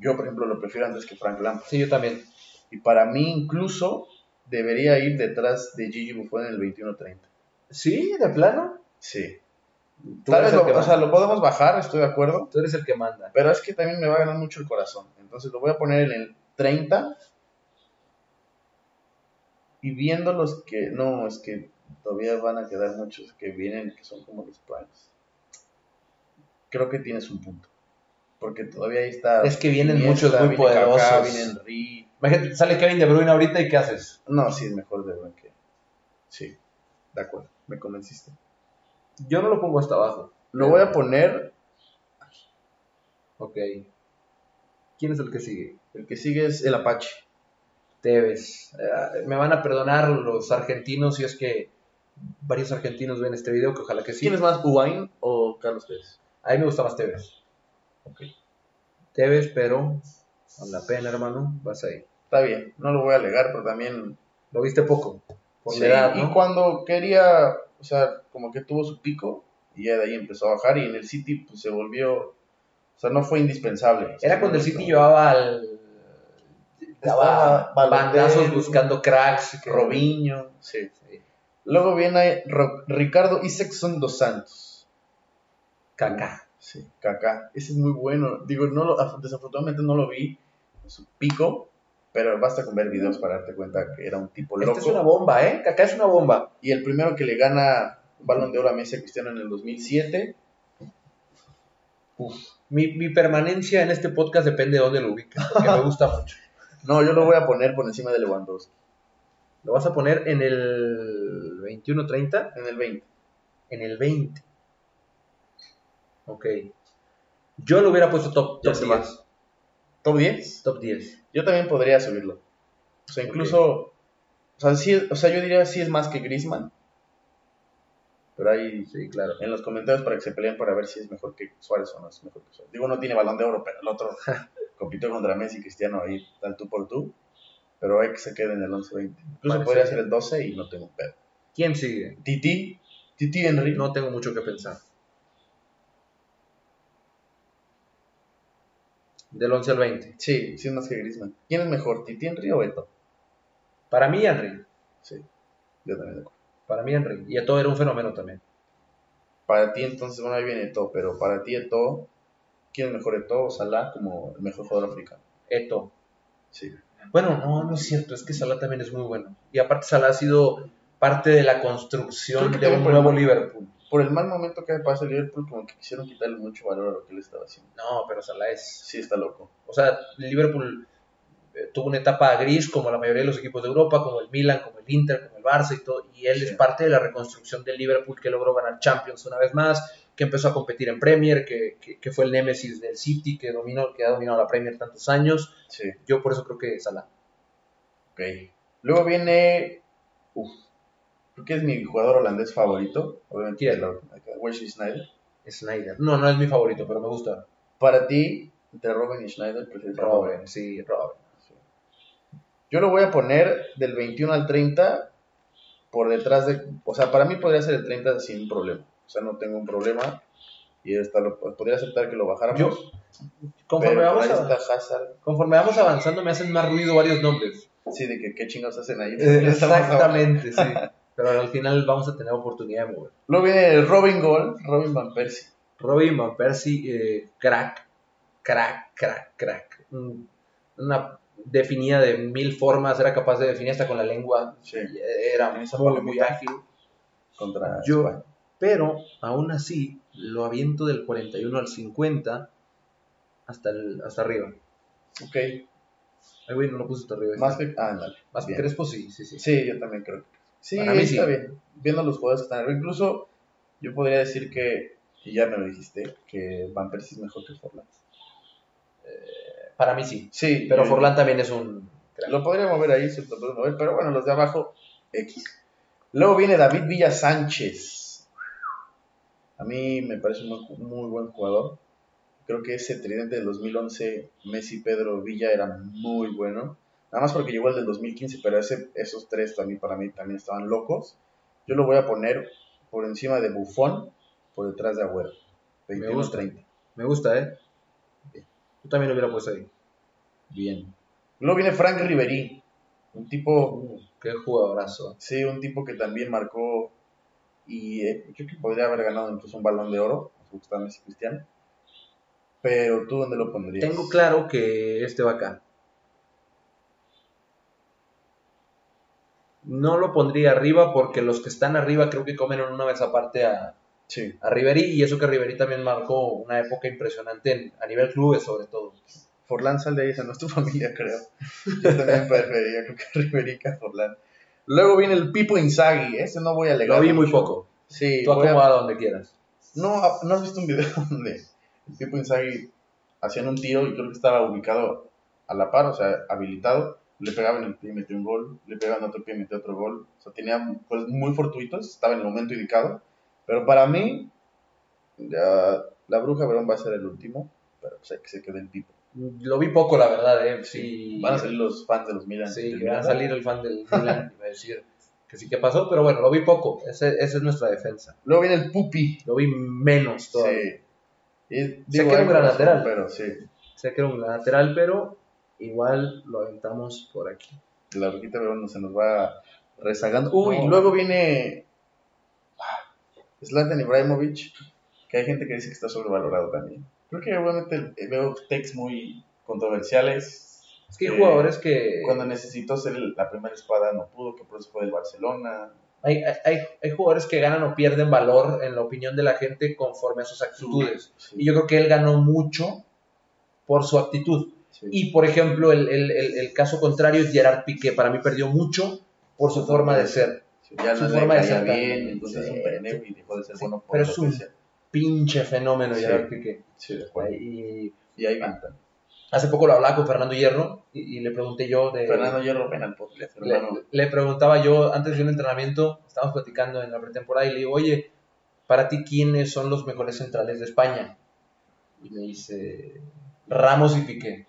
yo, por ejemplo, lo prefiero antes que Frank Lampard. Sí, yo también. Y para mí, incluso, debería ir detrás de Gigi Buffon en el 21-30. ¿Sí? ¿De plano? Sí. Tal vez lo, o sea, lo podemos bajar, estoy de acuerdo. Tú eres el que manda. Pero es que también me va a ganar mucho el corazón. Entonces lo voy a poner en el 30. Y viendo los que. No, es que todavía van a quedar muchos que vienen que son como los primes. Creo que tienes un punto. Porque todavía ahí está. Es que vienen Iniesta, muchos muy viene Kaká, poderosos. Imagínate, sale Kevin De Bruyne ahorita y ¿qué haces? No, sí es mejor de Bruyne que. Sí, de acuerdo. Me convenciste. Yo no lo pongo hasta abajo. Lo voy a poner. Ok. ¿Quién es el que sigue? El que sigue es el Apache. Tevez. Eh, me van a perdonar los argentinos si es que varios argentinos ven este video, que ojalá que sí. ¿Quién es más, Ubain o Carlos Pérez? A mí me gusta más Tevez. Ok. Tevez, pero con la pena, hermano, vas ahí. Está bien, no lo voy a alegar, pero también Lo viste poco, por Sí, y cuando quería, o sea, como que tuvo su pico y ya de ahí empezó a bajar y en el City pues se volvió, o sea, no fue indispensable. Era cuando el City llevaba al... Estaba Daba Balotelli, bandazos buscando cracks. que- Robinho, sí. Sí. Luego viene Ro- Ricardo Isaacson dos Santos. Kaká. Sí, Kaká. Ese es muy bueno. Digo, no lo- desafortunadamente no lo vi en su pico, pero basta con ver videos para darte cuenta que era un tipo loco. Esta es una bomba, ¿eh? Kaká es una bomba. Y el primero que le gana balón de oro a Messi a Cristiano en el 2007. Mi, mi permanencia en este podcast depende de dónde lo ubiques, porque me gusta mucho. No, yo lo voy a poner por encima de Lewandowski. Lo vas a poner en el 21-30, En el 20. en el 20. Ok. Yo lo hubiera puesto top, top se 10. va. ¿Top 10? Top 10. Yo también podría subirlo. O sea, incluso. O, sea, sí, o sea, yo diría sí es más que Griezmann. Pero ahí Sí, claro. en los comentarios para que se peleen para ver si es mejor que Suárez o no es mejor que Suárez. Digo, no tiene balón de oro, pero el otro *laughs* compitió contra Messi y Cristiano ahí, tal tú por tú. Pero hay que se quede en el 11-20. Incluso Parece podría ser el 12 y no tengo pedo. ¿Quién sigue? Titi, Titi Henry. No tengo mucho que pensar. Del 11 al 20. Sí, sí más que Griezmann. ¿Quién es mejor, Titi Henry o Eto? Para mí, Henry. Sí, yo también de acuerdo. Para mí, Henry. Y Eto'o era un fenómeno también. Para ti entonces, bueno, ahí viene Eto, pero para ti Eto, ¿quién es mejor Eto o Salah como el mejor jugador africano? Eto'o. Sí. Bueno, no, no es cierto. Es que Salah también es muy bueno. Y aparte, Salah ha sido parte de la construcción de un nuevo el- Liverpool. Por el mal momento que pasa el Liverpool, como que quisieron quitarle mucho valor a lo que él estaba haciendo. No, pero Salah es... Sí, está loco. O sea, Liverpool eh, tuvo una etapa gris como la mayoría de los equipos de Europa, como el Milan, como el Inter, como el Barça y todo, y él Sí. es parte de la reconstrucción del Liverpool que logró ganar Champions una vez más, que empezó a competir en Premier, que, que- que fue el némesis del City, que dominó, que ha dominado la Premier tantos años. Sí, Yo por eso creo que Salah. ok. Luego viene. Uf. creo que es mi jugador holandés favorito, obviamente ¿Quién? Wesley Snyder. Snyder. No, no es mi favorito, pero me gusta. Para ti, entre Robin y Schneider, prefieres a Robin. Robin, sí, Robin. Yo lo voy a poner del 21 al 30 por detrás de, o sea, para mí podría ser el 30 sin problema. O sea, no tengo un problema y esta lo, podría aceptar que lo bajáramos. Yo, Conforme pero vamos, a- conforme vamos avanzando me hacen más ruido varios nombres. Sí, de que qué chingados hacen ahí. Eh, Exactamente, sí. Pero al final vamos a tener oportunidad de mover. Luego viene Robin Gold, Robin Van Persie. Robin Van Persie, eh, crack, crack, crack, crack. Un- Una definida de mil formas, era capaz de definir hasta con la lengua. Sí. Era muy, ágil. Contra Yo, España. Pero aún así, lo aviento del 41 al 50 hasta, el, hasta arriba. Ok, Ay, güey, no lo puse hasta arriba. más que. Ah, ándale. Más que Bien. Crespo, sí, sí, sí. Sí, yo también creo. Sí, Para mí está sí. bien. Viendo los jugadores que están arriba. Incluso yo podría decir que, y ya me lo dijiste, que Van Persie es mejor que Forlán. Para mí sí. Sí, Pero Forlán también es un crack. Lo podría mover ahí, se lo puede mover, pero bueno, los de abajo, X. Luego viene David Villa Sánchez. A mí me parece un muy, muy buen jugador. Creo que ese tridente del 2011, Messi, Pedro, Villa, era muy bueno. Nada más porque llegó el del 2015, pero ese, esos tres también para mí también estaban locos. Yo lo voy a poner por encima de Buffon, por detrás de Agüero. Me 21-30. Me gusta, ¿eh? Yo también lo hubiera puesto ahí. Bien. Luego viene Frank Ribery, un tipo Uh, qué jugadorazo. Sí, un tipo que también marcó y eh, creo que podría haber ganado incluso un balón de oro, me gusta Messi Cristiano. Pero tú dónde lo pondrías? Tengo claro que este va acá. No lo pondría arriba porque los que están arriba creo que comen en una vez aparte a, Sí, a Ribery y eso que Ribery también marcó una época impresionante en- a nivel clubes sobre todo. Forlán sal de ahí, esa no es tu *laughs* familia, creo. Yo también *laughs* preferiría, creo que Ribery que Forlán. Luego viene el Pipo Inzaghi, ese no voy a alegar. Lo vi muy mucho. poco. Sí, Tú voy a- acomoda donde quieras. No, ¿no has visto un video *laughs* donde el Pipo Inzaghi hacían un tiro y creo que estaba ubicado a la par, o sea, habilitado, le pegaban en el pie y metió un gol, le pegaban en otro pie y metió otro gol, o sea, tenía pues, muy fortuitos, estaba en el momento indicado, pero para mí, ya, la Bruja Verón va a ser el último, pero pues que se quede el Pipo. Lo vi poco, la verdad, ¿eh? Sí. Van a salir los fans de los Milan. Sí, del que va a salir el fan del *laughs* Milan y va a decir que sí que pasó, pero bueno, lo vi poco. Ese- esa es nuestra defensa. Luego viene el Pupi. Lo vi menos todavía. Sí. Y, Sé que era un gran lateral. Pero sí, Sé que era un lateral, pero igual lo aventamos por aquí. la Brujita Verón se nos va rezagando. Uy, No. luego viene ah, Zlatan Ibrahimovic, que hay gente que dice que está sobrevalorado también. Creo que obviamente eh, veo texts muy controversiales. Es que hay Eh, jugadores que. Cuando necesitó ser la primera espada no pudo, que por eso fue del Barcelona. Hay, hay- hay, jugadores que ganan o pierden valor en la opinión de la gente conforme a sus actitudes. Sí, Y yo creo que él ganó mucho por su actitud. sí. Y por ejemplo, el, el- el- el caso contrario es Gerard Piqué. Para mí perdió mucho por su forma de ser. Sí, ya su no forma le de ser bien, entonces sí. es un pendejo y dejó de ser Sí, bueno por pero es un-. Pinche fenómeno Sí. Gerard Piqué. Sí. Y Y ahí va. hace poco lo hablaba con Fernando Hierro y, y le pregunté yo de... Fernando Hierro, ven al podcast, le, le preguntaba yo antes de un entrenamiento, estábamos platicando en la pretemporada y le digo, oye, para ti, ¿quiénes son los mejores centrales de España? Y me dice, Ramos y Piqué.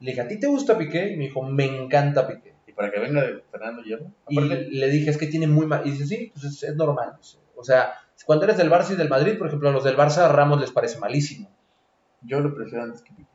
Le dije, ¿a ti te gusta Piqué? Y me dijo, me encanta Piqué. Y para que venga de Fernando Hierro, Y le dije, es que tiene muy mal. Y dice, sí, pues es, es normal. O sea, cuando eres del Barça y del Madrid, por ejemplo, a los del Barça, Ramos les parece malísimo. yo lo prefiero antes que Piqué.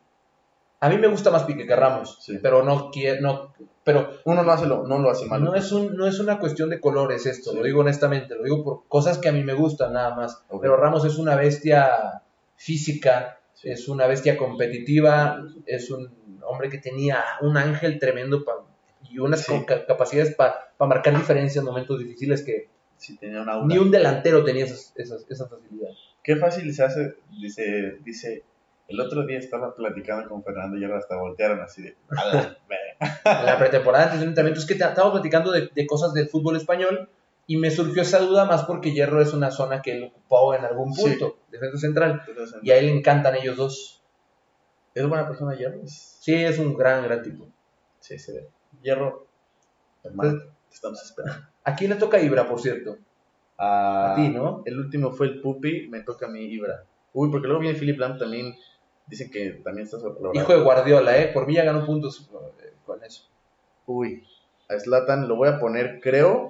A mí me gusta más Piqué que Ramos, Sí. pero no quiero, no, pero Uno no, hace lo, no lo hace mal. no es un, no es una cuestión de colores esto, Sí. lo digo honestamente, lo digo por cosas que a mí me gustan nada más. Pero Ramos es una bestia física, Sí. es una bestia competitiva, es un hombre que tenía un ángel tremendo pa- y unas capacidades para marcar diferencias en momentos difíciles que Si tenía ni un delantero tenía esas, esas, esa facilidad. Qué fácil se hace, dice, dice, el otro día estaba platicando con Fernando Hierro, hasta voltearon así de, "A la verga". En la pretemporada, antes entrenamiento, es que te- platicando de, de cosas del fútbol español y me surgió esa duda más porque Hierro es una zona que él ocupó en algún Sí. punto, defensa central, y a él le encantan ellos dos. ¿Es buena persona Hierro? Sí, es un gran, gran tipo. Sí, se ve. Hierro, hermano. Te estamos esperando. ¿A quién le toca Ibra, por cierto? A, A ti, ¿no? El último fue el Pupi, me toca a mí Ibra. Uy, porque luego viene Philip Lam también. Dicen que también está sobrevalorado. Hijo de Guardiola, ¿eh? Por mí ya ganó puntos eh, con eso. Uy, a Zlatan lo voy a poner, creo.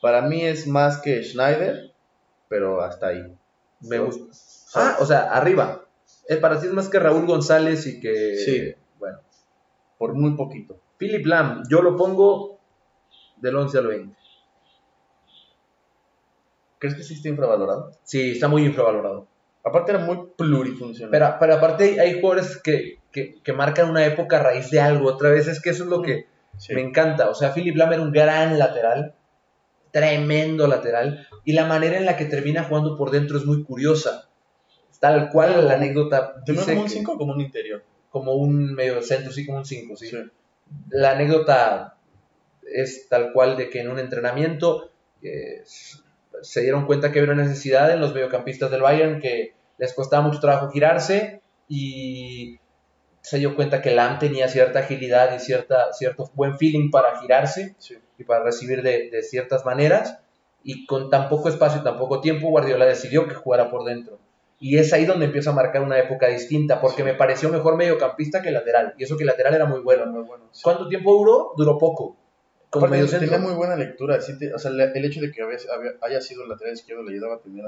Para mí es más que Schneider, pero hasta ahí. Me So- gusta. Ah, o sea, arriba. Para ti es más que Raúl González y que... Sí. Bueno. Por muy poquito. Philip Lam, yo lo pongo del 11 al 20. ¿Crees que sí está infravalorado? Sí, está muy infravalorado. Aparte era muy plurifuncional. Pero, pero aparte hay- jugadores que, que, que marcan una época a raíz de algo. Otra vez es que eso es lo que Sí. me encanta. O sea, Philip Lam era un gran lateral, tremendo lateral, y la manera en la que termina jugando por dentro es muy curiosa. Tal cual la anécdota ¿Te veo dice como un que- 5 o como un interior? como un medio centro, sí, como un 5, sí. Sí. La anécdota es tal cual de que en un entrenamiento eh, se dieron cuenta que había una necesidad en los mediocampistas del Bayern que les costaba mucho trabajo girarse y se dio cuenta que Lam tenía cierta agilidad y cierta, cierto buen feeling para girarse Sí. y para recibir de, de ciertas maneras y con tan poco espacio y tan poco tiempo Guardiola decidió que jugara por dentro. Y es ahí donde empieza a marcar una época distinta, porque Sí. me pareció mejor mediocampista que lateral. Y eso que lateral era muy bueno. Muy bueno. sí. ¿Cuánto tiempo duró? Duró poco. Como medio tenía muy buena lectura. sí te- o sea, el hecho de que haya sido el lateral izquierdo le ayudaba a tener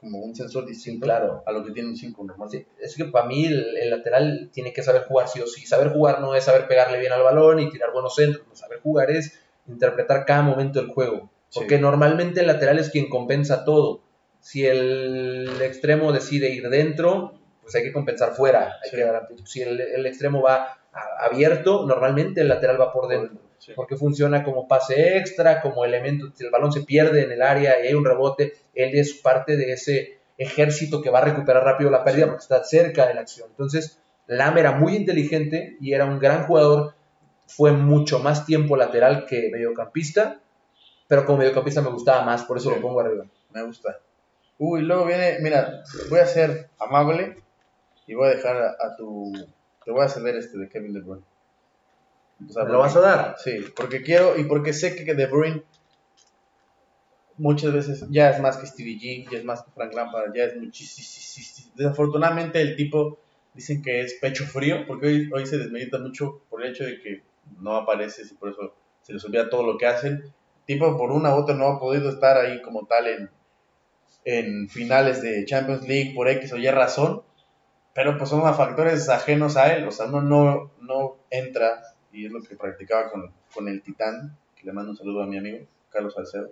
como un sensor distinto claro. a lo que tiene un 5 normal. Sí, es que para mí el, el lateral tiene que saber jugar sí o sí. Saber jugar no es saber pegarle bien al balón y tirar buenos centros. No, saber jugar es interpretar cada momento del juego. Porque Sí. normalmente el lateral es quien compensa todo. Si el extremo decide ir dentro, pues hay que compensar fuera. Hay que si el, el extremo va abierto, normalmente el lateral va por dentro. Sí. porque funciona como pase extra, como elemento, si el balón se pierde en el área y hay un rebote, él es parte de ese ejército que va a recuperar rápido la pérdida porque está cerca de la acción. Entonces, Lam era muy inteligente y era un gran jugador, fue mucho más tiempo lateral que mediocampista, pero como mediocampista me gustaba más, por eso Sí. lo pongo arriba. Me gusta. Uy, luego viene, mira, voy a ser amable y voy a dejar a, a tu... Te voy a ceder este de Kevin De Bruyne. O sea, ¿Me lo vas a dar? Sí, porque quiero y porque sé que De Bruyne muchas veces ya es más que Stevie G, ya es más que Frank Lampard, ya es muchísimo. Desafortunadamente el tipo dicen que es pecho frío, porque hoy, hoy se desmedita mucho por el hecho de que no aparece y por eso se les olvida todo lo que hacen. Tipo por una u otra no ha podido estar ahí como tal en, en finales de Champions League por X o Y razón, pero pues son factores ajenos a él, o sea, uno no, no entra, y es lo que practicaba con, con el Titán, que le mando un saludo a mi amigo, Carlos Salcedo,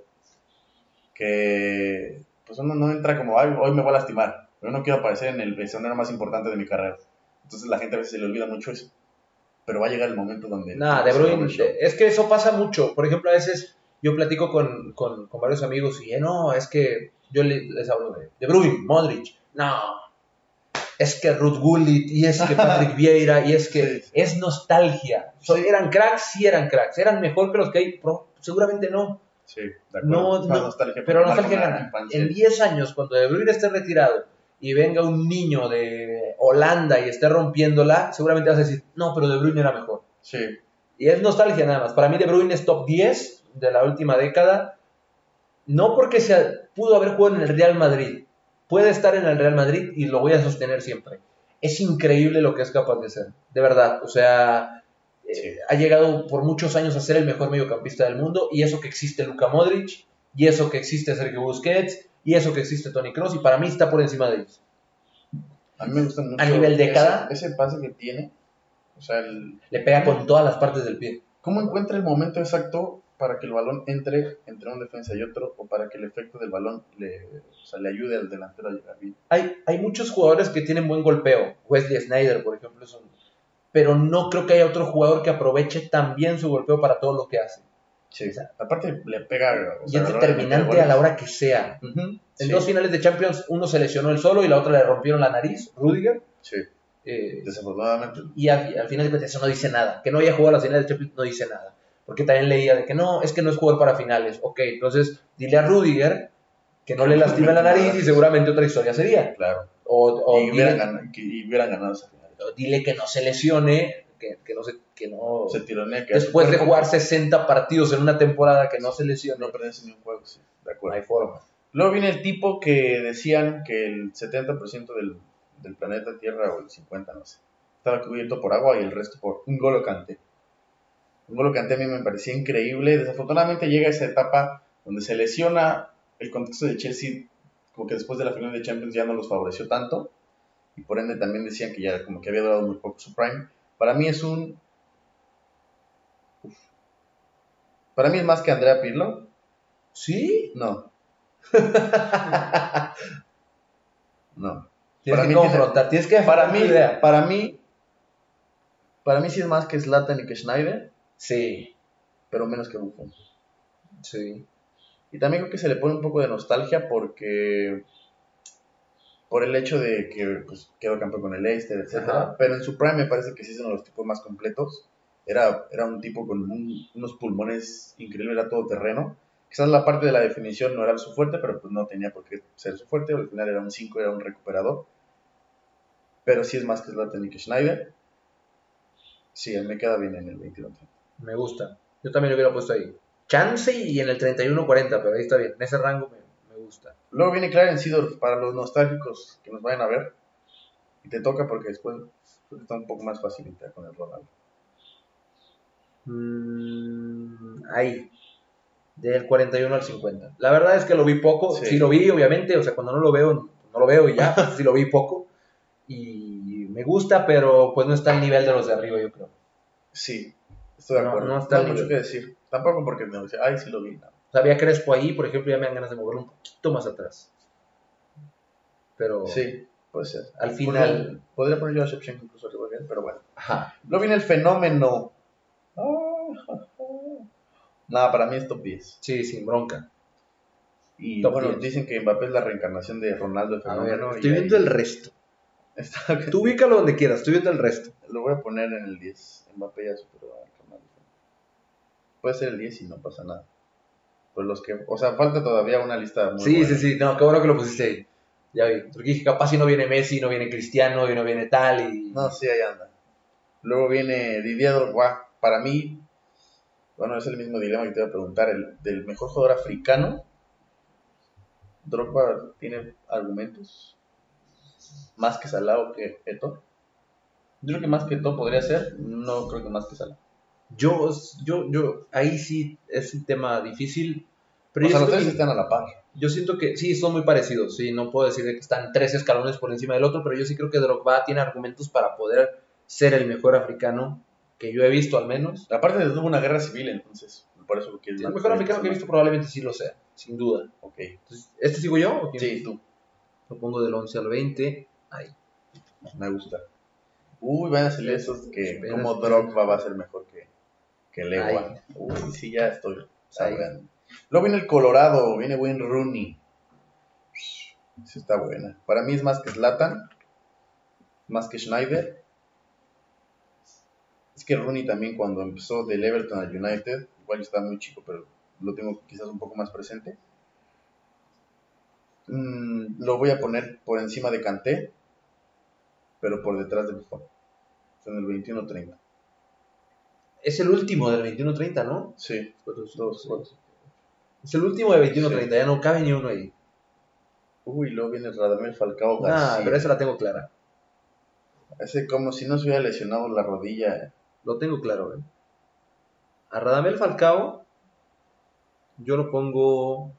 que pues uno no entra como, ay, hoy me voy a lastimar, yo no quiero aparecer en el escenario más importante de mi carrera. Entonces la gente a veces se le olvida mucho eso. Pero va a llegar el momento donde... Nada, De Bruyne, es que eso pasa mucho. Por ejemplo, a veces yo platico con, con, con varios amigos y, eh, no, es que yo le- les hablo de De Bruyne, Modric. No, es que Ruth Gullit y es que Patrick *laughs* Vieira y es que Sí. es nostalgia. Soy, ¿Eran cracks? Sí eran cracks. ¿Eran mejor que los que hay? Seguramente no. Sí, de acuerdo. No, no, nostalgia, pero nostalgia gana. En 10 años, cuando De Bruyne esté retirado y venga un niño de Holanda y esté rompiéndola, seguramente vas a decir, no, pero De Bruyne era mejor. Sí, Y es nostalgia nada más. Para mí De Bruyne es top 10 de la última década. No porque se pudo haber jugado en el Real Madrid. Puede estar en el Real Madrid y lo voy a sostener siempre. Es increíble lo que es capaz de ser. De verdad. O sea, eh, ha llegado por muchos años a ser el mejor mediocampista del mundo. Y eso que existe Luka Modric. Y eso que existe Sergio Busquets. Y eso que existe Tony Kroos. Y para mí está por encima de ellos. a mí me gusta mucho. A nivel década. Ese, ese pase que tiene, o sea, el, Le pega con todas las partes del pie. ¿cómo encuentra el momento exacto para que el balón entre entre un defensa y otro o para que el efecto del balón le, o sea, le ayude al delantero a llegar bien? hay, hay muchos jugadores que tienen buen golpeo. Wesley Snyder, por ejemplo, es un- pero no creo que haya otro jugador que aproveche tan bien su golpeo para todo lo que hace. Sí, aparte le pega. o Y es determinante a la hora que sea. Ujú, En sí, dos finales de Champions, uno se lesionó el solo y la otra le rompieron la nariz, Rudiger. sí, eh, desafortunadamente. y al, al final de cuentas eso no dice nada. Que no haya jugado las finales de Champions no dice nada. Porque también leía de que no, es que no es jugador para finales. Ok, entonces dile a Rudiger que no le lastime la nariz y seguramente otra historia sería. Claro. O, o y, dile- hubieran ganado, que, y hubieran ganado esa final. dile que no se lesione, que, que no se, que no... Se tironea. que Después de jugar 60 partidos en una temporada que no se lesiona, No perderse ni un juego, sí. De no acuerdo. hay forma. Luego viene el tipo que decían que el 70% del, del planeta Tierra, o el 50%, no sé, estaba cubierto por agua y el resto por un golo cante. Un golo cante a mí me parecía increíble. Desafortunadamente llega esa etapa donde se lesiona. El contexto de Chelsea, como que después de la final de Champions ya no los favoreció tanto. Y por ende también decían que ya como que había durado muy poco su prime. Para mí es un... Uf. Para mí es más que Andrea Pirlo. ¿Sí? No. *laughs* no. Tienes Para que mí confrontar, tienes que Para mí, idea. para mí, para mí sí es más que Zlatan y que Schneider, Sí, pero menos que Buffon. sí. Y también creo que se le pone un poco de nostalgia porque por el hecho de que pues, quedó campeón con el Leicester, etcétera. Ajá. Pero en su prime me parece que sí es uno de los tipos más completos. Era, era un tipo con un- unos pulmones increíbles, era todo terreno. Quizás la parte de la definición no era su fuerte, pero pues no tenía por qué ser su fuerte. Al final era un 5, era un recuperador. Pero sí es más que Zlatan y que Schneider. Sí, él me queda bien en el 21. Me gusta. Yo también lo hubiera puesto ahí. Chance y en el 31-40, pero ahí está bien. En ese rango me, me gusta. Luego viene Clarence Seedorf para los nostálgicos que nos vayan a ver. Y te toca porque después está un poco más facilita con el Ronaldo. Mm, ahí. Del 41 al 50. La verdad es que lo vi poco. Sí. Sí. lo vi, obviamente. O sea, cuando no lo veo, no lo veo y ya. sí lo vi poco. Y me gusta, pero pues no está al nivel de los de arriba, yo creo. Sí, estoy de No, acuerdo. no No, está hay al mucho que decir. Tampoco porque me dice, ay, sí lo vi. no. O sea, había Crespo ahí, por ejemplo, ya me dan ganas de moverlo un poquito más atrás. Pero Sí, puede ser. al final. Podría poner yo a Shevchenko incluso él, pero bueno. Ajá. Luego viene el fenómeno. Ah, Nada, para mí es top 10. Sí, sin bronca. Y Top bueno, 10. dicen que Mbappé es la reencarnación de Ronaldo el A ver, fenómeno. estoy ahí viendo el resto. *laughs* está- Tú ubícalo donde quieras, estoy viendo el resto. Lo voy a poner en el 10. Mbappé ya superó. Puede ser el 10 y no pasa nada. Pues los que, o sea, falta todavía una lista muy Sí, buena. sí, sí, no, qué bueno que lo pusiste ahí. Ya vi. Porque dije, capaz si no viene Messi, no viene Cristiano y no viene tal y... No, sí, ahí anda. Luego viene Didier Drogba. Para mí, bueno, es el mismo dilema que te iba a preguntar. El, del mejor jugador africano, Drogba tiene argumentos. Más que Salah o que Eto. Yo creo que más que Eto podría ser. No creo que más que Salah. Yo, yo, yo, ahí sí es un tema difícil. Pero o sea, los tres que, están a la par. yo siento que sí, son muy parecidos. Sí, no puedo decir que están tres escalones por encima del otro, pero yo sí creo que Drogba tiene argumentos para poder ser el mejor africano que yo he visto al menos. Aparte tuvo una guerra civil, entonces, por eso lo quiero El mejor africano que he visto probablemente sí lo sea, sin duda. Ok. Entonces, ¿Este sigo yo? o? Sí, tú. Lo pongo del 11 al 20. Ahí. Me gusta. Uy, van a salir esos que como. Drogba va a ser mejor que. Ahí. Uy, sí, ya estoy sabiendo. Luego viene el Colorado, viene Wayne Rooney. Sí, está buena. Para mí es más que Zlatan, más que Schneider. Es que Rooney también cuando empezó del Everton al United, igual está muy chico, pero lo tengo quizás un poco más presente. Mm, lo voy a poner por encima de Kanté, pero por detrás de Buffon. En el 21-30. Es el último del 21-30, ¿no? Sí, Dos. Es el último de 21-30, Sí. ya no cabe ni uno ahí. Uy, luego viene Radamel Falcao Ah, García. pero esa la tengo clara. Ese como si no se hubiera lesionado la rodilla. Lo tengo claro, ¿eh? A Radamel Falcao, yo lo pongo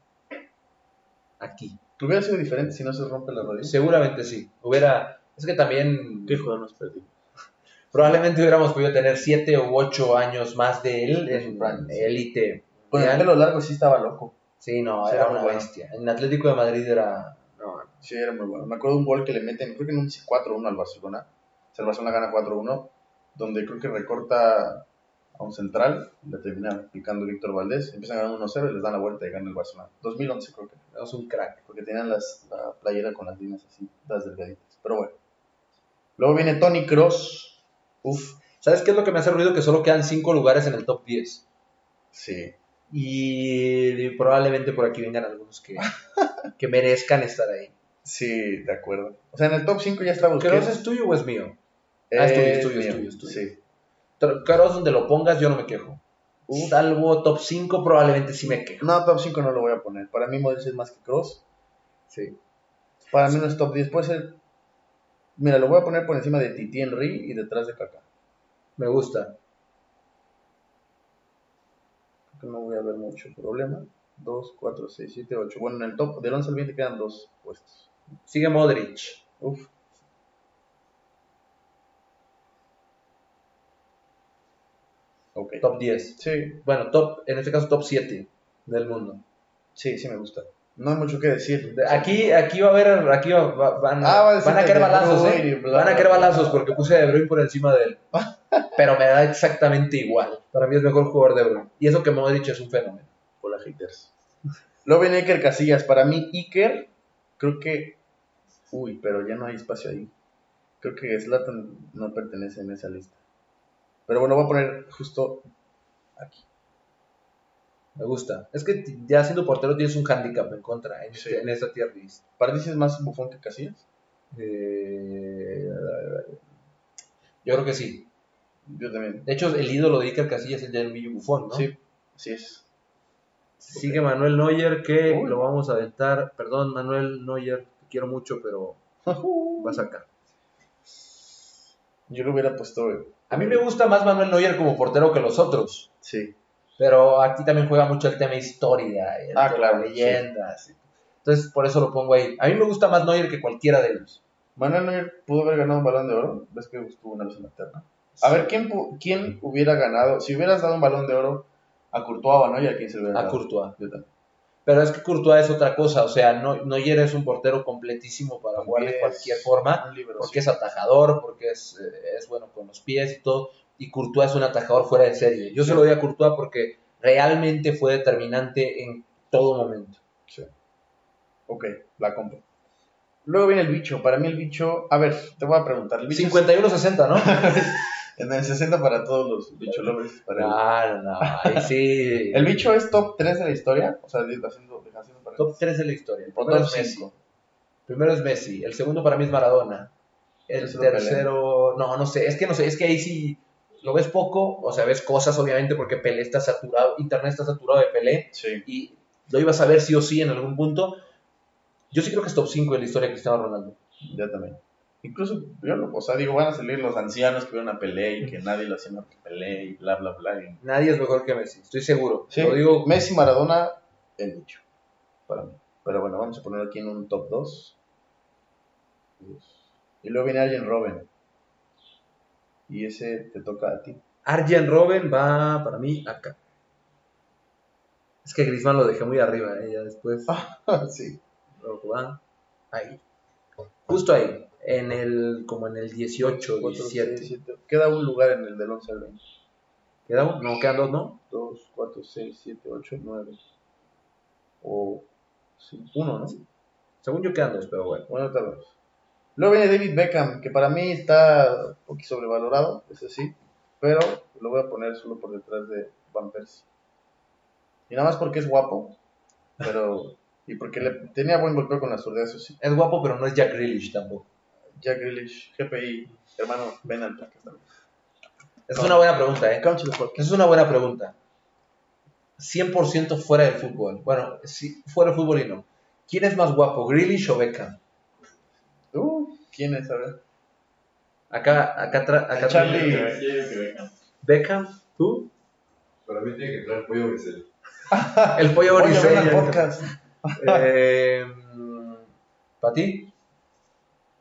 aquí. Hubiera sido diferente si no se rompe la rodilla. Seguramente sí. Hubiera. Es que también. ¿Qué jugador nos perdimos? Probablemente hubiéramos podido tener 7 u 8 años más de él En élite. Con el pelo largo sí estaba loco. Sí, no, Sí, era era una bueno. bestia. En Atlético de Madrid era. No, Sí, era muy bueno. Me acuerdo de un gol que le meten, creo que en un 4-1 al Barcelona. O sea, el Barcelona gana 4-1, donde creo que recorta a un central, le termina picando Víctor Valdés, empiezan ganando 1-0 y les dan la vuelta y gana el Barcelona. 2011 creo que, es un crack. porque tenían las, la playera con las líneas así, las delgaditas. Pero bueno. Luego viene Tony Cross. Uf, ¿Sabes qué es lo que me hace ruido? Que solo quedan 5 lugares en el top 10. sí. Y probablemente por aquí vengan algunos que, *laughs* que merezcan estar ahí. Sí, de acuerdo. O sea, en el top 5 ya está ¿Cross Busquets. es tuyo o es mío? Ah, es tuyo, es tuyo, es tuyo, es tuyo. Sí. Kroos donde lo pongas, yo no me quejo. Uf. Salvo top 5, probablemente sí me quejo. No, top 5 no lo voy a poner. Para mí Modric es más que Cross. Sí. Para mí no es top 10. Puede ser... Mira, lo voy a poner por encima de Titi Henry y detrás de Kaká. Me gusta. Creo que no voy a ver mucho problema. 2, 4, 6, 7, 8. Bueno, en el top del 11 al 20 quedan dos puestos. Sigue Modric. Uf. Ok. Top 10. Sí, Bueno, top, en este caso top 7 del mundo. sí, sí me gusta. No hay mucho que decir. De- Aquí, aquí va a haber, aquí va- va- van, Ah, va a decir van a caer balazos, ¿eh? bla, Van a caer balazos porque puse a De Bruyne por encima de él. *laughs* Pero me da exactamente igual. Para mí es mejor jugador De Bruyne. Y eso que Modric es un fenómeno. Hola, haters. Luego viene Iker Casillas. Para mí, Iker, creo que. Uy, pero ya no hay espacio ahí. Creo que Zlatan no pertenece en esa lista. Pero bueno, voy a poner justo aquí. Me gusta. Es que ya siendo portero tienes un handicap en contra en, Sí. en esta tier list. ¿Para ti sí es más bufón que Casillas? Eh, yo creo que sí. Yo también. De hecho, el ídolo de Iker Casillas es el Gianluigi Buffon, ¿no? Sí, así es. Sigue Manuel Neuer, que Uy. lo vamos a aventar. Perdón, Manuel Neuer, te quiero mucho, pero *laughs* vas acá. Yo lo hubiera puesto. A mí me gusta más Manuel Neuer como portero que los otros. Sí. Pero aquí también juega mucho el tema historia, el Ah, tema claro, leyendas. Entonces, por eso lo pongo ahí. A mí me gusta más Neuer que cualquiera de ellos. Manuel Neuer pudo haber ganado un balón de oro. Ves que estuvo una vez en la terna. A ver, ¿quién, ¿quién hubiera ganado? Si hubieras dado un balón de oro a Courtois o a Neuer, ¿a quién se lo hubiera A dado? Courtois. Yo también. Pero es que Courtois es otra cosa. O sea, no, Neuer es un portero completísimo para jugar de cualquier forma. Porque es atajador, porque es, eh, es bueno con los pies y todo. Y Courtois es un atajador fuera de serie. Yo se lo doy a Courtois porque realmente fue determinante en todo momento. Sí. Ok, la compro. Luego viene el bicho. Para mí el bicho... A ver, te voy a preguntar. El bicho es- 51-60, ¿no? *laughs* en el 60 para todos los bicho lovers. Para No, no, no. Ahí sí. el... bicho es top 3 de la historia. O sea, haciendo, haciendo para... Top 3 de la historia. El primero top es Messi. 5. Primero es Messi. El segundo para mí es Maradona. El tercero, no, no sé. Es que no sé. Es que ahí sí lo ves poco. O sea, ves cosas, obviamente, porque Pelé está saturado. Internet está saturado de Pelé. Sí. Y lo ibas a ver sí o sí en algún punto. Yo sí creo que es top 5 de la historia de Cristiano Ronaldo. Ya también. Incluso, yo lo, o sea, digo, van a salir los ancianos que vieron a Pelé y que nadie lo hacía más que Pelé y bla, bla, bla. y- Nadie es mejor que Messi. Estoy seguro. Sí, Lo digo. Messi, Maradona, el bicho. Para mí. Pero bueno, vamos a ponerlo aquí en un top 2. Y luego viene Arjen Robben. Y ese te toca a ti. Arjen Robben va para mí acá. Es que Griezmann lo dejé muy arriba. ¿eh? Ya después. *laughs* sí. Luego va ahí. Justo ahí. En el, como en el 18, Cuatro, 17. seis, siete. Queda un lugar en el del 11 al 20. ¿Quedamos? No, quedan dos, ¿no? 2, 4, 6, 7, 8, 9. O. Sí, uno, ¿no? Según yo quedan dos, pero bueno. Bueno, tal vez. Luego viene David Beckham, que para mí está un poquito sobrevalorado, eso sí, pero lo voy a poner solo por detrás de Van Persie. Y nada más porque es guapo, pero. Y porque le, tenía buen golpeo con la zurda, eso sí. Es guapo, pero no es Jack Grealish tampoco. Jack Grealish, GPI, hermano, ven al podcast también. Esa es una buena pregunta, ¿eh? Esa es una buena pregunta. 100% fuera del fútbol. Bueno, sí, fuera del fútbol y no. ¿Quién es más guapo, Grealish o Beckham? ¿Quién es? A ver. Acá, acá, tra- acá Charlie. Beckham, ¿tú? Para mí tiene que entrar pollo Grisel. *laughs* El pollo Oye, ven al Briseño. podcast. Eh, ¿Para ti?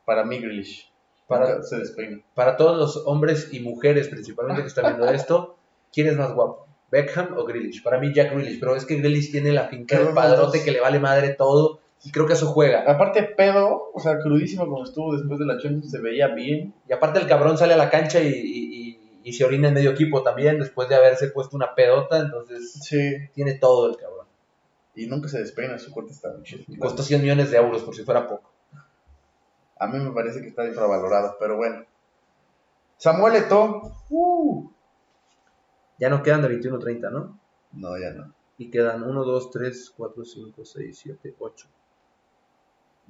Para mí, Grealish. Para- Nunca se despeina. Para todos los hombres y mujeres principalmente que están viendo *laughs* esto, ¿quién es más guapo? ¿Beckham o Grealish? Para mí Jack Grealish, pero es que Grealish tiene la finca del padrote que le vale madre todo y creo que eso juega. Aparte, pedo, o sea, crudísimo como estuvo después de la Champions, se veía bien. Y aparte el cabrón sale a la cancha y, y- y- y se orina en medio equipo también después de haberse puesto una pedota, entonces Sí. tiene todo el cabrón. Y nunca se despeina, su corte está muy costó 100 millones de euros por si fuera poco. A mí me parece que está infravalorado, pero bueno. Samuel Eto'o. Uh. Ya no quedan de 21 30, ¿no? No, ya no. Y quedan 1, 2, 3, 4, 5, 6, 7, 8.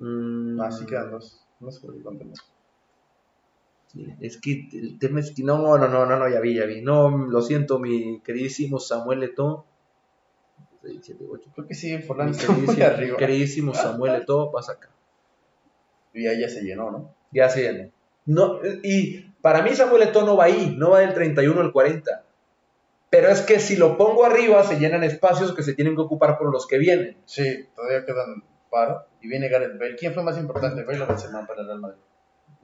Mm, así quedan dos. No sé por qué conté. Sí, Es que el tema es que no, no, no, no, no, ya vi, ya vi. No, lo siento, mi queridísimo Samuel ocho. Creo que sí, Mi Forlán está muy queridísimo, arriba. queridísimo Samuel *laughs* Eto'o, pasa acá. Y ahí ya se llenó, ¿no? Ya se llenó. No, y para mí Samuel Eto'o no va ahí, no va del 31 al 40. Pero es que si lo pongo arriba se llenan espacios que se tienen que ocupar por los que vienen. Sí, todavía quedan paro. Y viene Gareth Bale. ¿Quién fue más importante, Bale o Benzema para el Real Madrid?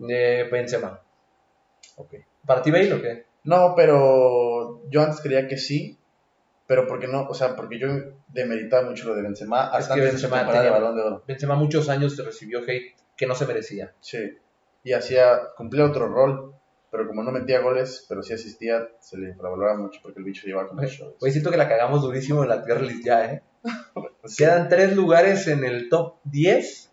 Eh, Benzema. Ok. ¿Para ti Bale o qué? No, pero yo antes creía que sí, pero porque no, o sea, porque yo demeritaba mucho lo de Benzema Es hasta que de su Benzema de tenía- Balón de Oro. Benzema muchos años recibió hate que no se merecía. Sí. Y hacía, cumplía otro rol, pero como no metía goles, pero sí asistía, se le infravaloraba mucho porque el bicho llevaba como shows. Hoy siento que la cagamos durísimo en la tier list ya, ¿eh? *laughs* Quedan tres lugares en el top 10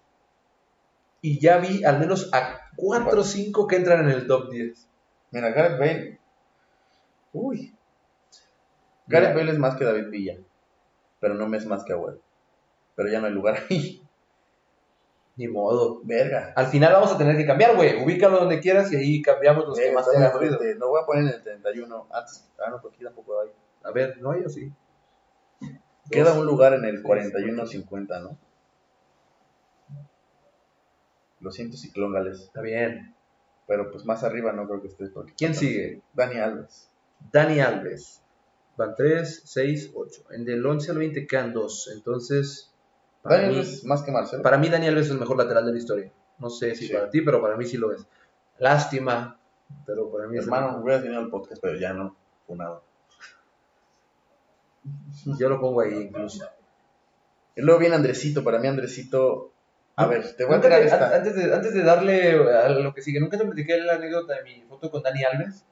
y ya vi al menos a 4 o 5 que entran en el top 10. Mira, Gareth Bale. Uy. Gareth Bale es más que David Villa, pero no me es más que Agüero. Pero ya no hay lugar *laughs* ahí. Ni modo. Verga. Al final vamos a tener que cambiar, güey. Ubícalo donde quieras y ahí cambiamos los que Verga, más te está muy hagan ruido. fuerte. Lo voy a poner en el 31. Antes, ah, no, porque aquí tampoco hay. A ver, no, yo sí. Queda un lugar en el 41-50, ¿no? Lo siento, Ciclón Gales. Está bien. Pero pues más arriba no creo que esté. porque- ¿Quién sigue? Dani Alves. Dani Alves. Van 3, 6, 8. En del 11 al 20 quedan 2. Entonces, para Dani mí, Alves más que Marcelo. para mí Dani Alves es el mejor lateral de la historia. No sé si Sí. para ti, pero para mí sí lo es. Lástima, pero para mí es el Hermano, mejor. hubieras tenido el podcast, pero ya no. Funado. Yo lo pongo ahí incluso. Y luego viene Andresito. Para mí, Andresito. A ver, te voy a tirar esta. an- antes, de, antes de darle a lo que sigue, nunca te platiqué la anécdota de mi foto con Dani Alves.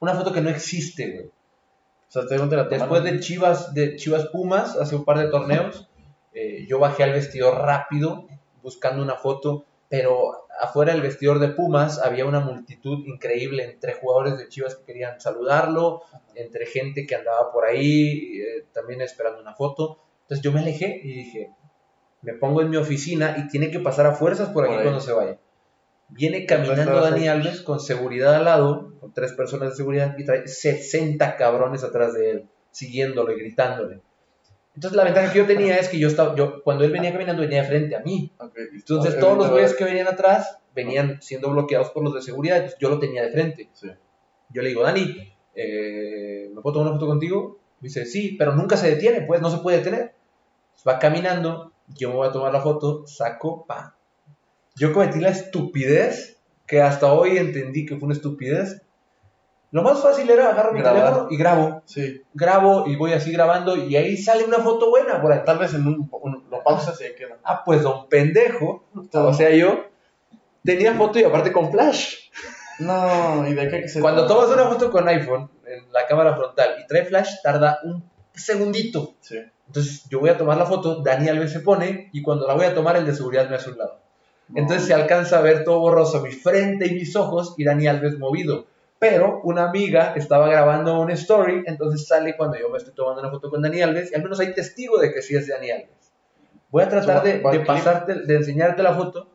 Una foto que no existe, güey. O sea, te te la Después de Chivas, de Chivas Pumas, hace un par de torneos, eh, yo bajé al vestidor rápido buscando una foto, pero afuera del vestidor de Pumas había una multitud increíble entre jugadores de Chivas que querían saludarlo, entre gente que andaba por ahí eh, también esperando una foto. Entonces yo me alejé y dije, me pongo en mi oficina y tiene que pasar a fuerzas por aquí Por cuando se vaya. Viene caminando Dani. Alves con seguridad al lado, con tres personas de seguridad, y trae 60 cabrones atrás de él, siguiéndolo y gritándole. Entonces la ventaja que yo tenía es que yo estaba, yo, cuando él venía caminando venía frente a mí. Entonces todos los güeyes que venían atrás venían siendo bloqueados por los de seguridad, entonces yo lo tenía de frente. Sí. Yo le digo, Dani, eh, ¿me puedo tomar una foto contigo? Me dice, sí, pero nunca se detiene, pues no se puede detener. Va caminando, yo me voy a tomar la foto, saco, pa. Yo cometí la estupidez, que hasta hoy entendí que fue una estupidez. Lo más fácil era agarrar mi Grabar. teléfono y grabo. Sí. Grabo y voy así grabando y ahí sale una foto buena por. Tal vez en un, un- lo pausas y ahí queda. Ah, pues don pendejo, o sea yo, tenía foto y aparte con flash. No, y de qué que se. Cuando tomas una foto con iPhone en la cámara frontal y trae flash, tarda un segundito. Sí. Entonces yo voy a tomar la foto, Dani Alves se pone y cuando la voy a tomar el de seguridad me hace un lado. Entonces se alcanza a ver todo borroso mi frente y mis ojos y Dani Alves movido. Pero una amiga estaba grabando una story, entonces sale cuando yo me estoy tomando una foto con Dani Alves y al menos hay testigo de que sí es Dani Alves. Voy a tratar de, de pasarte, de enseñarte la foto.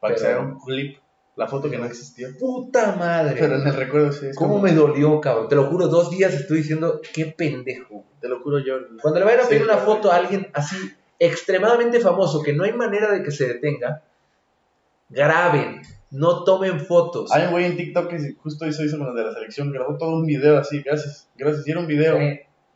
Para que sea un clip. La foto que no existió. Puta madre. Pero en el recuerdo sí. es ¿Cómo como- me dolió, cabrón? Te lo juro, dos días estoy diciendo, qué pendejo. Te lo juro yo. Cuando le vayan a Sí, pedir una claro. foto a alguien así extremadamente famoso que no hay manera de que se detenga, graben, no tomen fotos. Hay un güey en TikTok que justo hizo eso con de la selección. Grabó todo un video así. Gracias. Gracias. Hicieron un video.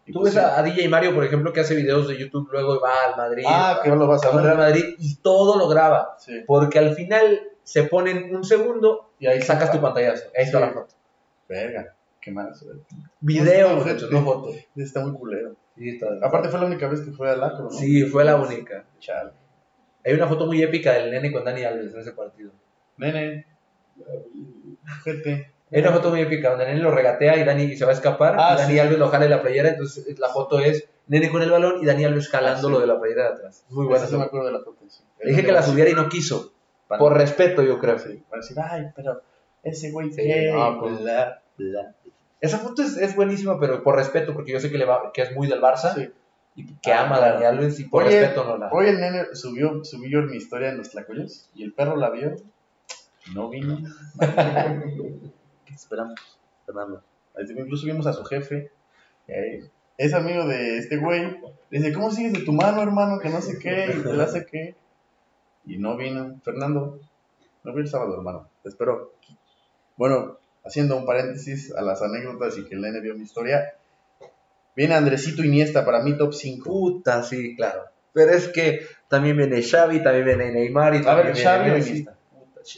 Y Tú pues ves sí. a, a DJ Mario, por ejemplo, que hace videos de YouTube, luego va al Madrid, Ah, que lo vas a va al ver. Madrid y todo lo graba. Sí. Porque al final se ponen un segundo Y ahí sacas tu pantallazo. Ahí está Sí. la foto. Verga. Qué mal. Video, No, gente. no foto. Está muy culero. Sí, está- Aparte fue la única vez que fue al acro, ¿no? Sí, fue la única. Chale. Hay una foto muy épica del nene con Dani Alves en ese partido. Nene. Gente. Hay una foto muy épica donde Nene lo regatea y Dani se va a escapar. Ah, y Dani sí. Alves lo jala de la playera. Entonces la foto es Nene con el balón y Dani Alves jalándolo Ah, sí. de la playera de atrás. Muy buena. Sí me acuerdo de la foto. sí. Dije que la subiera y no quiso. Para- Por respeto, yo creo. Para decir, ay, pero ese güey gay, no, pues- bla, bla. Esa foto es, es buenísima, pero por respeto, porque yo sé que, le va, que es muy del Barça y que Ah, ama a claro. Dani Alves y por Oye, respeto no la. Hoy el nene subió, subí yo mi historia en los tlacoyos y el perro la vio. No vino. *laughs* ¿Qué esperamos, Fernando? Incluso vimos a su jefe. es amigo de este güey. Le dice, ¿cómo sigues de tu mano, hermano? Que no sé qué, y te la hace qué. Y no vino. Fernando, no vino el sábado, hermano. Te espero. Bueno, haciendo un paréntesis a las anécdotas y que el nene vio mi historia. Viene Andresito Iniesta, para mí top 5. Puta, sí, claro. Pero es que también viene Xavi, también viene Neymar y A también ver, viene Xavi. Iniesta.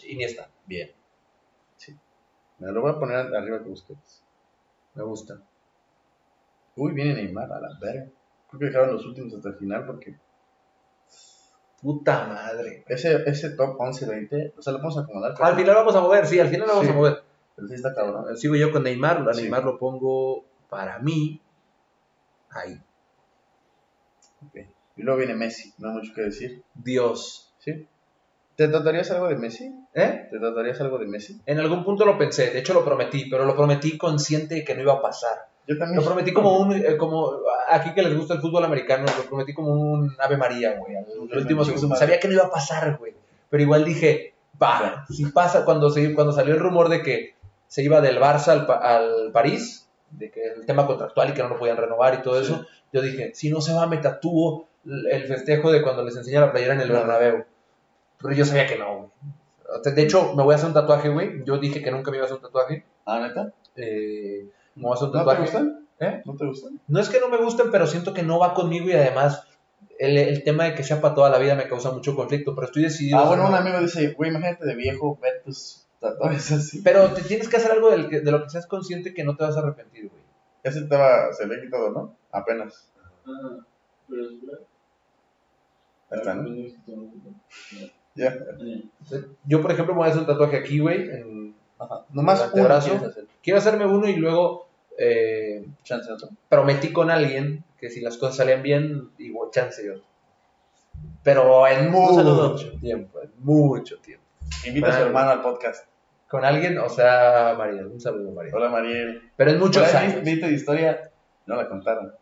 Iniesta, bien, Me lo voy a poner arriba que ustedes. me gusta. Uy, viene Neymar, a la verga. Creo que dejaron los últimos hasta el final porque Puta madre. ese, ese top 11-20, o sea, lo podemos acomodar. Al final vamos a mover, sí, al final lo vamos Sí. a mover. Pero sí está cabrón. Sigo yo con Neymar, a Sí. Neymar lo pongo para mí ahí. Ok. Y luego viene Messi, no hay mucho que decir. Dios. ¿Sí? ¿Te tratarías algo de Messi? ¿Eh? ¿Te tratarías algo de Messi? En algún punto lo pensé, de hecho lo prometí, pero lo prometí consciente de que no iba a pasar. Yo también. Lo prometí como un, eh, como aquí que les gusta el fútbol americano, lo prometí como un Ave María, güey. Al último segundo. Sabía que no iba a pasar, güey. Pero igual dije, va, si pasa, cuando, se, cuando salió el rumor de que se iba del Barça al, al París, de que el tema contractual y que no lo podían renovar y todo Sí. eso, yo dije, si no se va, me tatúo el festejo de cuando les enseña la playera en el. Bernabéu. Pero yo sabía que no, güey. De hecho, me voy a hacer un tatuaje, güey. Yo dije que nunca me iba a hacer un tatuaje. ¿Ah, neta? Eh, me voy a hacer un ¿No te tatuaje. gustan? ¿Eh? ¿No te gustan? No es que no me gusten, pero siento que no va conmigo y además el, el tema de que sea para toda la vida me causa mucho conflicto, pero estoy decidido. Ah, bueno, no. un amigo dice, güey, imagínate de viejo ver tus tatuajes así. Pero te tienes que hacer algo del que- de lo que seas consciente que no te vas a arrepentir, güey. Ese estaba, se ve quitado, ¿no? Apenas. Ah, pero es Ahí está, ¿no? Ya. Yo, por ejemplo, me voy a hacer un tatuaje aquí, güey, en Nomás quieres hacer. Quiero hacerme uno y luego eh, Chance otro. prometí con alguien que si las cosas salían bien, digo, chance yo. Pero en Un mucho tiempo, en mucho tiempo. Invita a su hermano al podcast. Con alguien, o sea, María, un saludo, María. Hola, Mariel. Pero en muchos años. Vi, vi tu historia, no la contaron.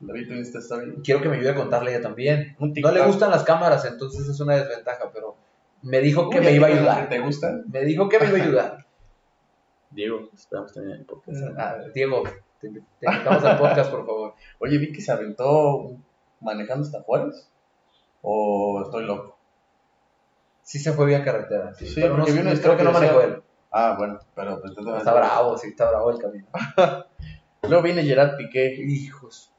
La vi tu Insta Story. quiero que me ayude a contarle ella también. No le gustan las cámaras, entonces es una desventaja, pero me dijo que Uy, me iba a ¿que ayudar. ¿Te gustan? Me dijo que me iba a ayudar. *laughs* Diego, esperamos también el podcast. Ah, Diego, te, te invitamos al podcast, por favor. Oye, vi que se aventó manejando hasta Juárez. ¿O estoy loco? Sí se fue vía carretera, sí, Sí, pero no, creo que no manejó él. Ah, bueno, pero pues, entonces- Está bravo, sí, está bravo el camino. *laughs* Luego viene Gerard Piqué. Hijos.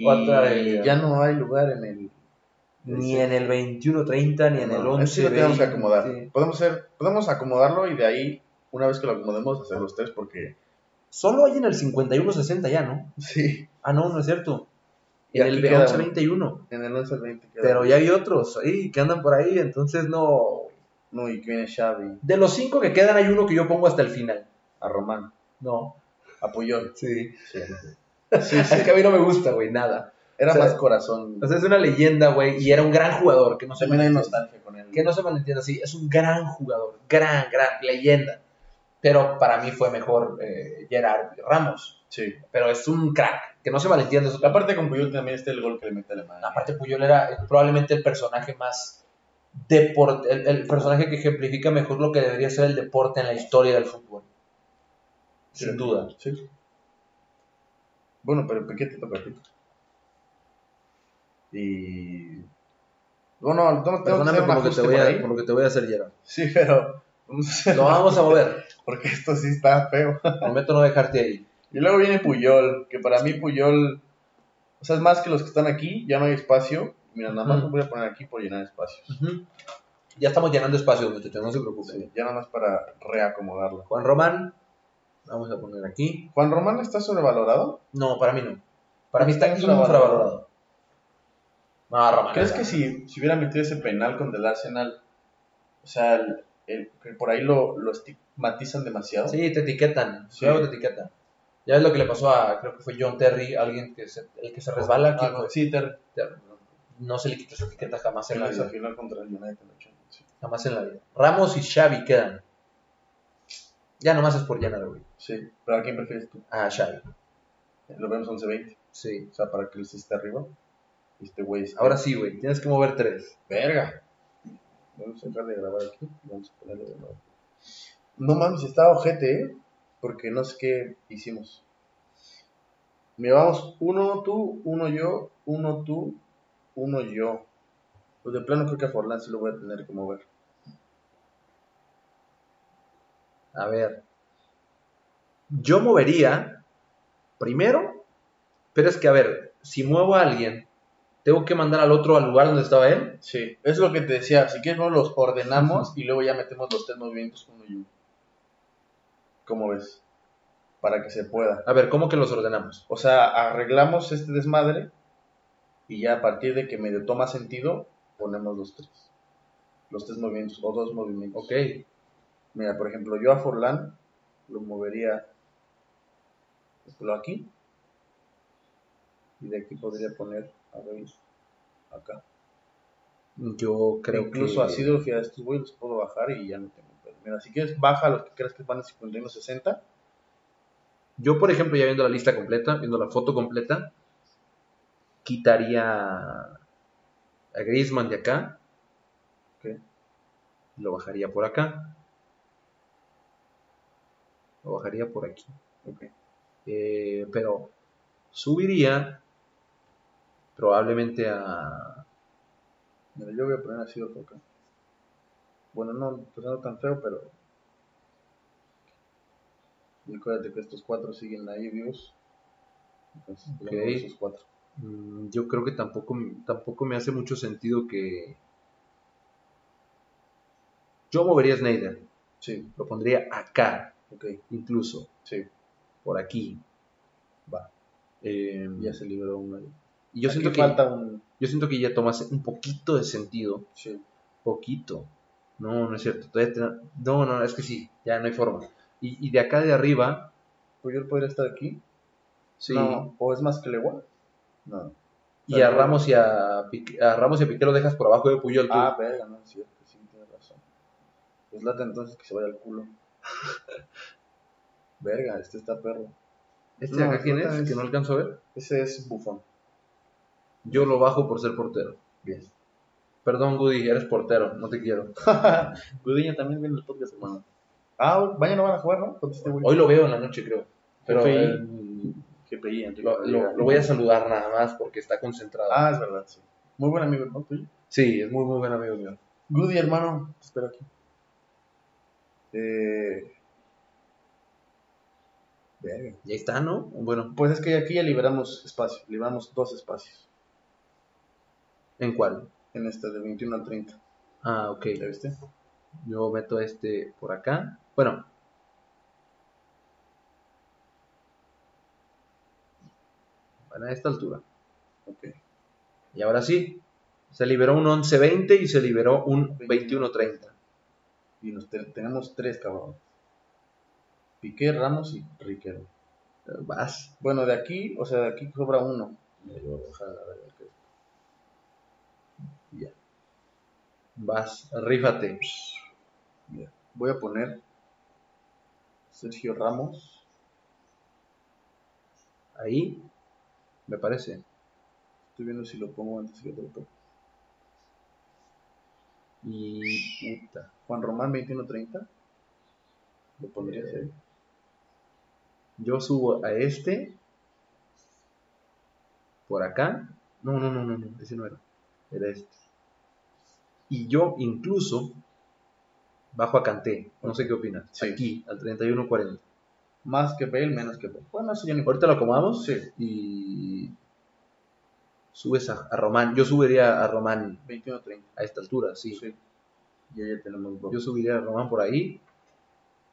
Y ya no hay lugar en el. Ni en el 21-30, ni en el No, 11 ese lo tenemos que acomodar. 20. Podemos, hacer, podemos acomodarlo y de ahí, una vez que lo acomodemos, hacer los tres porque. Solo hay en el 51-60 ya, ¿no? Sí, Ah, no, no es cierto. Y En el queda 11-21. en el 11 al 20 queda. Pero ya hay otros ahí que andan por ahí, entonces no. No, y que viene Xavi, De los cinco que quedan, hay uno que yo pongo hasta el final. a Román, No. a Puyol. Sí. Sí, sí. *laughs* Es que a mí no me gusta, güey, nada. Era O sea, más corazón. O sea, es una leyenda, güey, y era un gran jugador, que no se También hay malentienda. nostalgia con él. Que no se malentienda, sí, es un gran jugador, gran, gran leyenda. Pero para mí fue mejor eh, Gerard Ramos. Sí. Pero es un crack, que no se malentienda. Aparte con Puyol también está el gol que le mete a Alemania. Aparte, Puyol era eh, probablemente el personaje más deporte, el, el personaje que ejemplifica mejor lo que debería ser el deporte en la historia del fútbol. Sin Sí. duda. Sí. Bueno, pero ¿por qué te toca a ti? Y... Bueno, no tengo que Perdóname hacer un por lo, que ajuste te voy a, por lo que te voy a hacer, Gerard. Sí, pero... vamos a Lo vamos a mover. Porque esto sí está feo. Prometo no dejarte ahí. Y luego viene Puyol, que para mí Puyol... O sea, es más que los que están aquí, ya no hay espacio. Mira, nada más Ujú. lo voy a poner aquí por llenar espacios. Ya estamos llenando espacios, muchachos, no se preocupen. Sí, ya nada más para reacomodarlo. Juan Román, vamos a poner aquí. ¿Juan Román está sobrevalorado? No, para mí no. Para mí está infravalorado. No, Román. ¿Crees que si, si hubiera metido ese penal contra el Arsenal, o sea, el- el- por ahí lo, lo estigmatizan demasiado? Sí, te etiquetan. Sí. Luego te etiquetan. Ya ves lo que le pasó a, creo que fue John Terry, alguien que se, el que se resbala. Ah, ¿quién no, fue? sí, Ter, No se le quita esa etiqueta jamás en la vida. final contra el United. Jamás en la vida. Ramos y Xavi quedan. Ya nomás es por llenar, güey. Sí, pero ¿a quién prefieres tú? Ah, Xavi. Lo vemos 11-20, Sí. o sea, para que él esté arriba. Este güey Ahora sí, güey. Tienes que mover tres. ¡Verga! Vamos a dejar de grabar aquí vamos a ponerle de nuevo. No mames, está ojete, ¿eh? Porque no sé qué hicimos. Mira, vamos, uno tú, uno yo, uno tú, uno yo. Pues de plano creo que a Forlán sí lo voy a tener que mover. A ver. Yo movería primero, pero es que, a ver, si muevo a alguien, tengo que mandar al otro al lugar donde estaba él. Sí, es lo que te decía. Si quieres, no los ordenamos y luego ya metemos los tres movimientos uno y uno. ¿Cómo ves? Para que se pueda. A ver, ¿cómo que los ordenamos? O sea, arreglamos este desmadre y ya a partir de que medio toma sentido, ponemos los tres. Los tres movimientos o dos movimientos. Ok. Mira, por ejemplo, yo a Forlán lo movería lo aquí. Y de aquí podría poner a Reis acá. Yo creo Incluso que... así de a estos güeyes los puedo bajar y ya no tengo pedo. Mira, si quieres, baja los que creas que van a 51.60. Yo, por ejemplo, ya viendo la lista completa, viendo la foto completa, quitaría a Griezmann de acá. Ok. Lo bajaría por acá. Lo bajaría por aquí. Ok. Eh, pero subiría probablemente a... Mira, yo voy a poner así otro acá. Bueno, no, pues no tan feo, pero. Y acuérdate que estos cuatro siguen ahí vivos. Entonces, yo Ok. muevo esos cuatro. mm, Yo creo que tampoco, tampoco me hace mucho sentido que... Yo movería a Snyder. Sí, Lo pondría acá, ok, incluso. sí. Por aquí. Va. Eh, Ya se liberó uno y yo siento, que, falta un. yo siento que ya tomase un poquito de sentido. Sí. Poquito. No, no es cierto. Todavía te- no, no, es que sí. Ya no hay forma. Y, y de acá de arriba, Pues yo podría estar aquí. sí. No, o es más que Legua. No. y a Ramos y a, Piqué, a Ramos y a Piqué lo dejas por abajo de Puyol. tú. Ah, verga, no es cierto, sí, tienes razón. Pues lata entonces que se vaya al culo. *laughs* verga, este está perro. ¿Este no, de acá quién es? es- Que no alcanzo a ver. Ese es bufón. Yo lo bajo por ser portero. Bien. Perdón, Goody, eres portero. No te quiero. *laughs* Gudiña también viene el podcast, hermano. Ah, mañana van a jugar, ¿no? Este. Hoy lo veo en la noche, creo. Pero GPI. eh, GPI, Enrique lo, Rodríguez. lo- lo voy a saludar nada más porque está concentrado. Ah, es verdad, sí. Muy buen amigo, ¿no? Tuyo. Sí, es muy, muy buen amigo mío. Goody, hermano. Te espero aquí. Eh... Verga. Ya está, ¿no? Bueno, Pues es que aquí ya liberamos espacio. Liberamos dos espacios. ¿en cuál? En este de 21 al 30. Ah, ok. ¿Ya viste? Yo meto este por acá. Bueno. A esta altura. Ok. Y ahora sí, se liberó un 11-20 y se liberó un 21-30. Y nos te- tenemos tres cabrones. Piqué, Ramos y Riquelme. Eh, Vas. Bueno, de aquí, o sea, de aquí sobra uno. Ya. Vas. Rífate. Mira, voy a poner Sergio Ramos. Ahí. Me parece. Estoy viendo si lo pongo antes que otro. Y. Puta. Juan Román 21-30. Lo pondría ahí. Yo subo a este. Por acá. No, no, no, no, no. Ese no era. Era este. Y yo incluso. Bajo a Canté. No sé qué opinas. Sí. Aquí, al 31-40. Más que Bale, menos que Bale. Bueno, eso ya no Ahorita lo acomodamos. Sí. Y. Subes a, a Román. Yo subiría a Román 21-30. a esta altura, sí. Sí. Ya ya tenemos. Yo subiría a Román por ahí.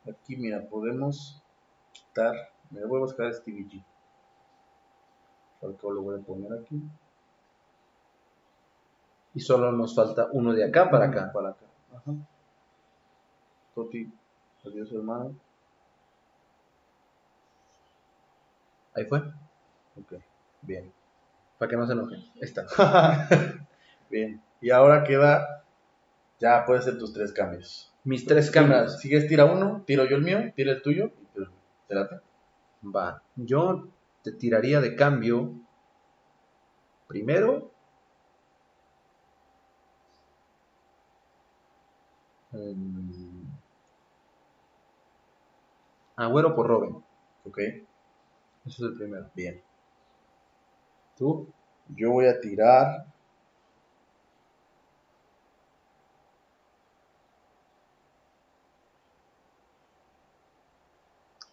Aquí, mira, podemos quitar. Me voy a buscar a Stevie G. Falcao lo voy a poner aquí. Y solo nos falta uno de acá para acá. Para acá. Ajá. Toti, adiós hermano. Ahí fue. Ok, bien. Para que no se enojen. Ahí está. *laughs* bien. Y ahora queda. Ya puedes hacer tus tres cambios. Mis tres cámaras. Si quieres, tira uno, tiro yo el mío, tira el tuyo. y. Va. Yo te tiraría de cambio. Primero. em, Agüero por Robin. Ok, Eso es el primero. bien. ¿Tú? Yo voy a tirar.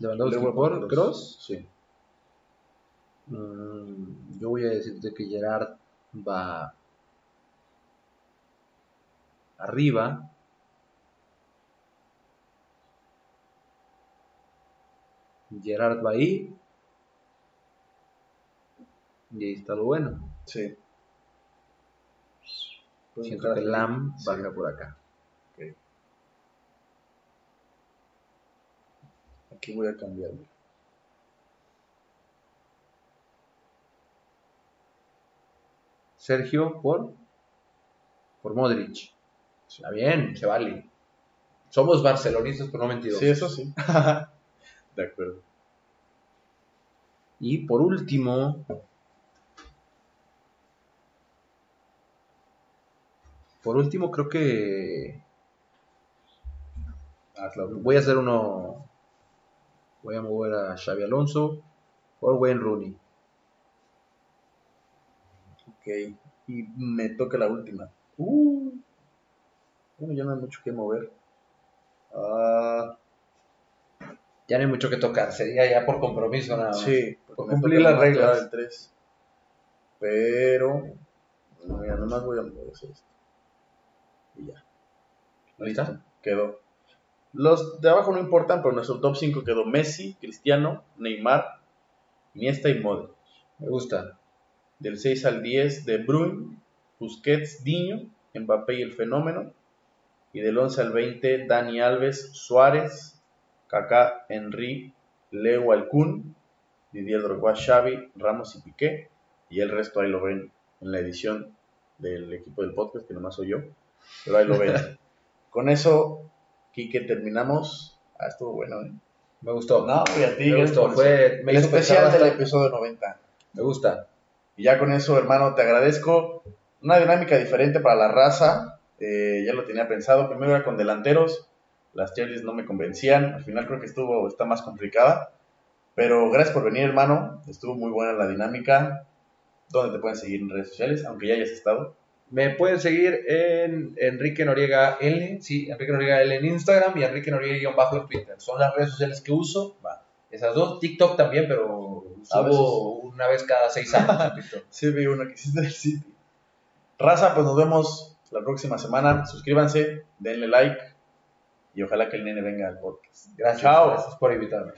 Lewandowski Luego por Cross. Sí. Mm, yo voy a decirte que Gerard va arriba. Gerard va ahí. Y ahí está lo bueno. Sí. Siento que. Lam Sí. baja por acá. Aquí voy a cambiarlo. Sergio por por Modric. Está bien, se vale. Somos barcelonistas, pero no mentirosos. Sí, eso sí. *laughs* de acuerdo. Y por último, por último creo que voy a hacer uno, voy a mover a Xavi Alonso por Wayne Rooney. Ok. Y me toca la última. Uh. Bueno, ya no hay mucho que mover. Ah, Ya no hay mucho que tocar, sería ya por compromiso nada más. sí. Por cumplir las reglas. tirar el tres. Pero. No, mira, nomás voy a mover esto. Y ya. Ahí está. Quedó. Los de abajo no importan, pero nuestro top 5 quedó Messi, Cristiano, Neymar, Iniesta y Modric. Me gusta. Del 6 al 10, De Bruyne, Busquets, Diño, Mbappé y el Fenómeno. Y del 11 al 20, Dani Alves, Suárez, Kaká, Henry, Leo Alcún, Didier Drogba, Xavi, Ramos y Piqué. Y el resto ahí lo ven en la edición del equipo del podcast, que nomás soy yo. Pero ahí lo ven. *laughs* Con eso, Quique, terminamos. Ah, estuvo bueno, ¿eh? Me gustó. No, y a ti, me gustó. Fue, me el especial del episodio 90. Me gusta. Y ya con eso, hermano, te agradezco. Una dinámica diferente para la raza. eh, ya lo tenía pensado. Primero era con delanteros. Las Charlies no me convencían. Al final creo que estuvo, está más complicada. Pero gracias por venir, hermano. Estuvo muy buena la dinámica. ¿Dónde te pueden seguir en redes sociales? Aunque ya hayas estado. Me pueden seguir en Enrique Noriega L, sí, Enrique Noriega L en Instagram y Enrique Noriega-bajo en Twitter. Son las redes sociales que uso. Esas dos, TikTok también, pero subo una vez cada seis años en TikTok. *laughs* Sí, vi uno que hiciste del City. Raza, pues nos vemos la próxima semana. Suscríbanse, denle like. Y ojalá que el nene venga al podcast. Gracias, Chao. gracias por invitarme.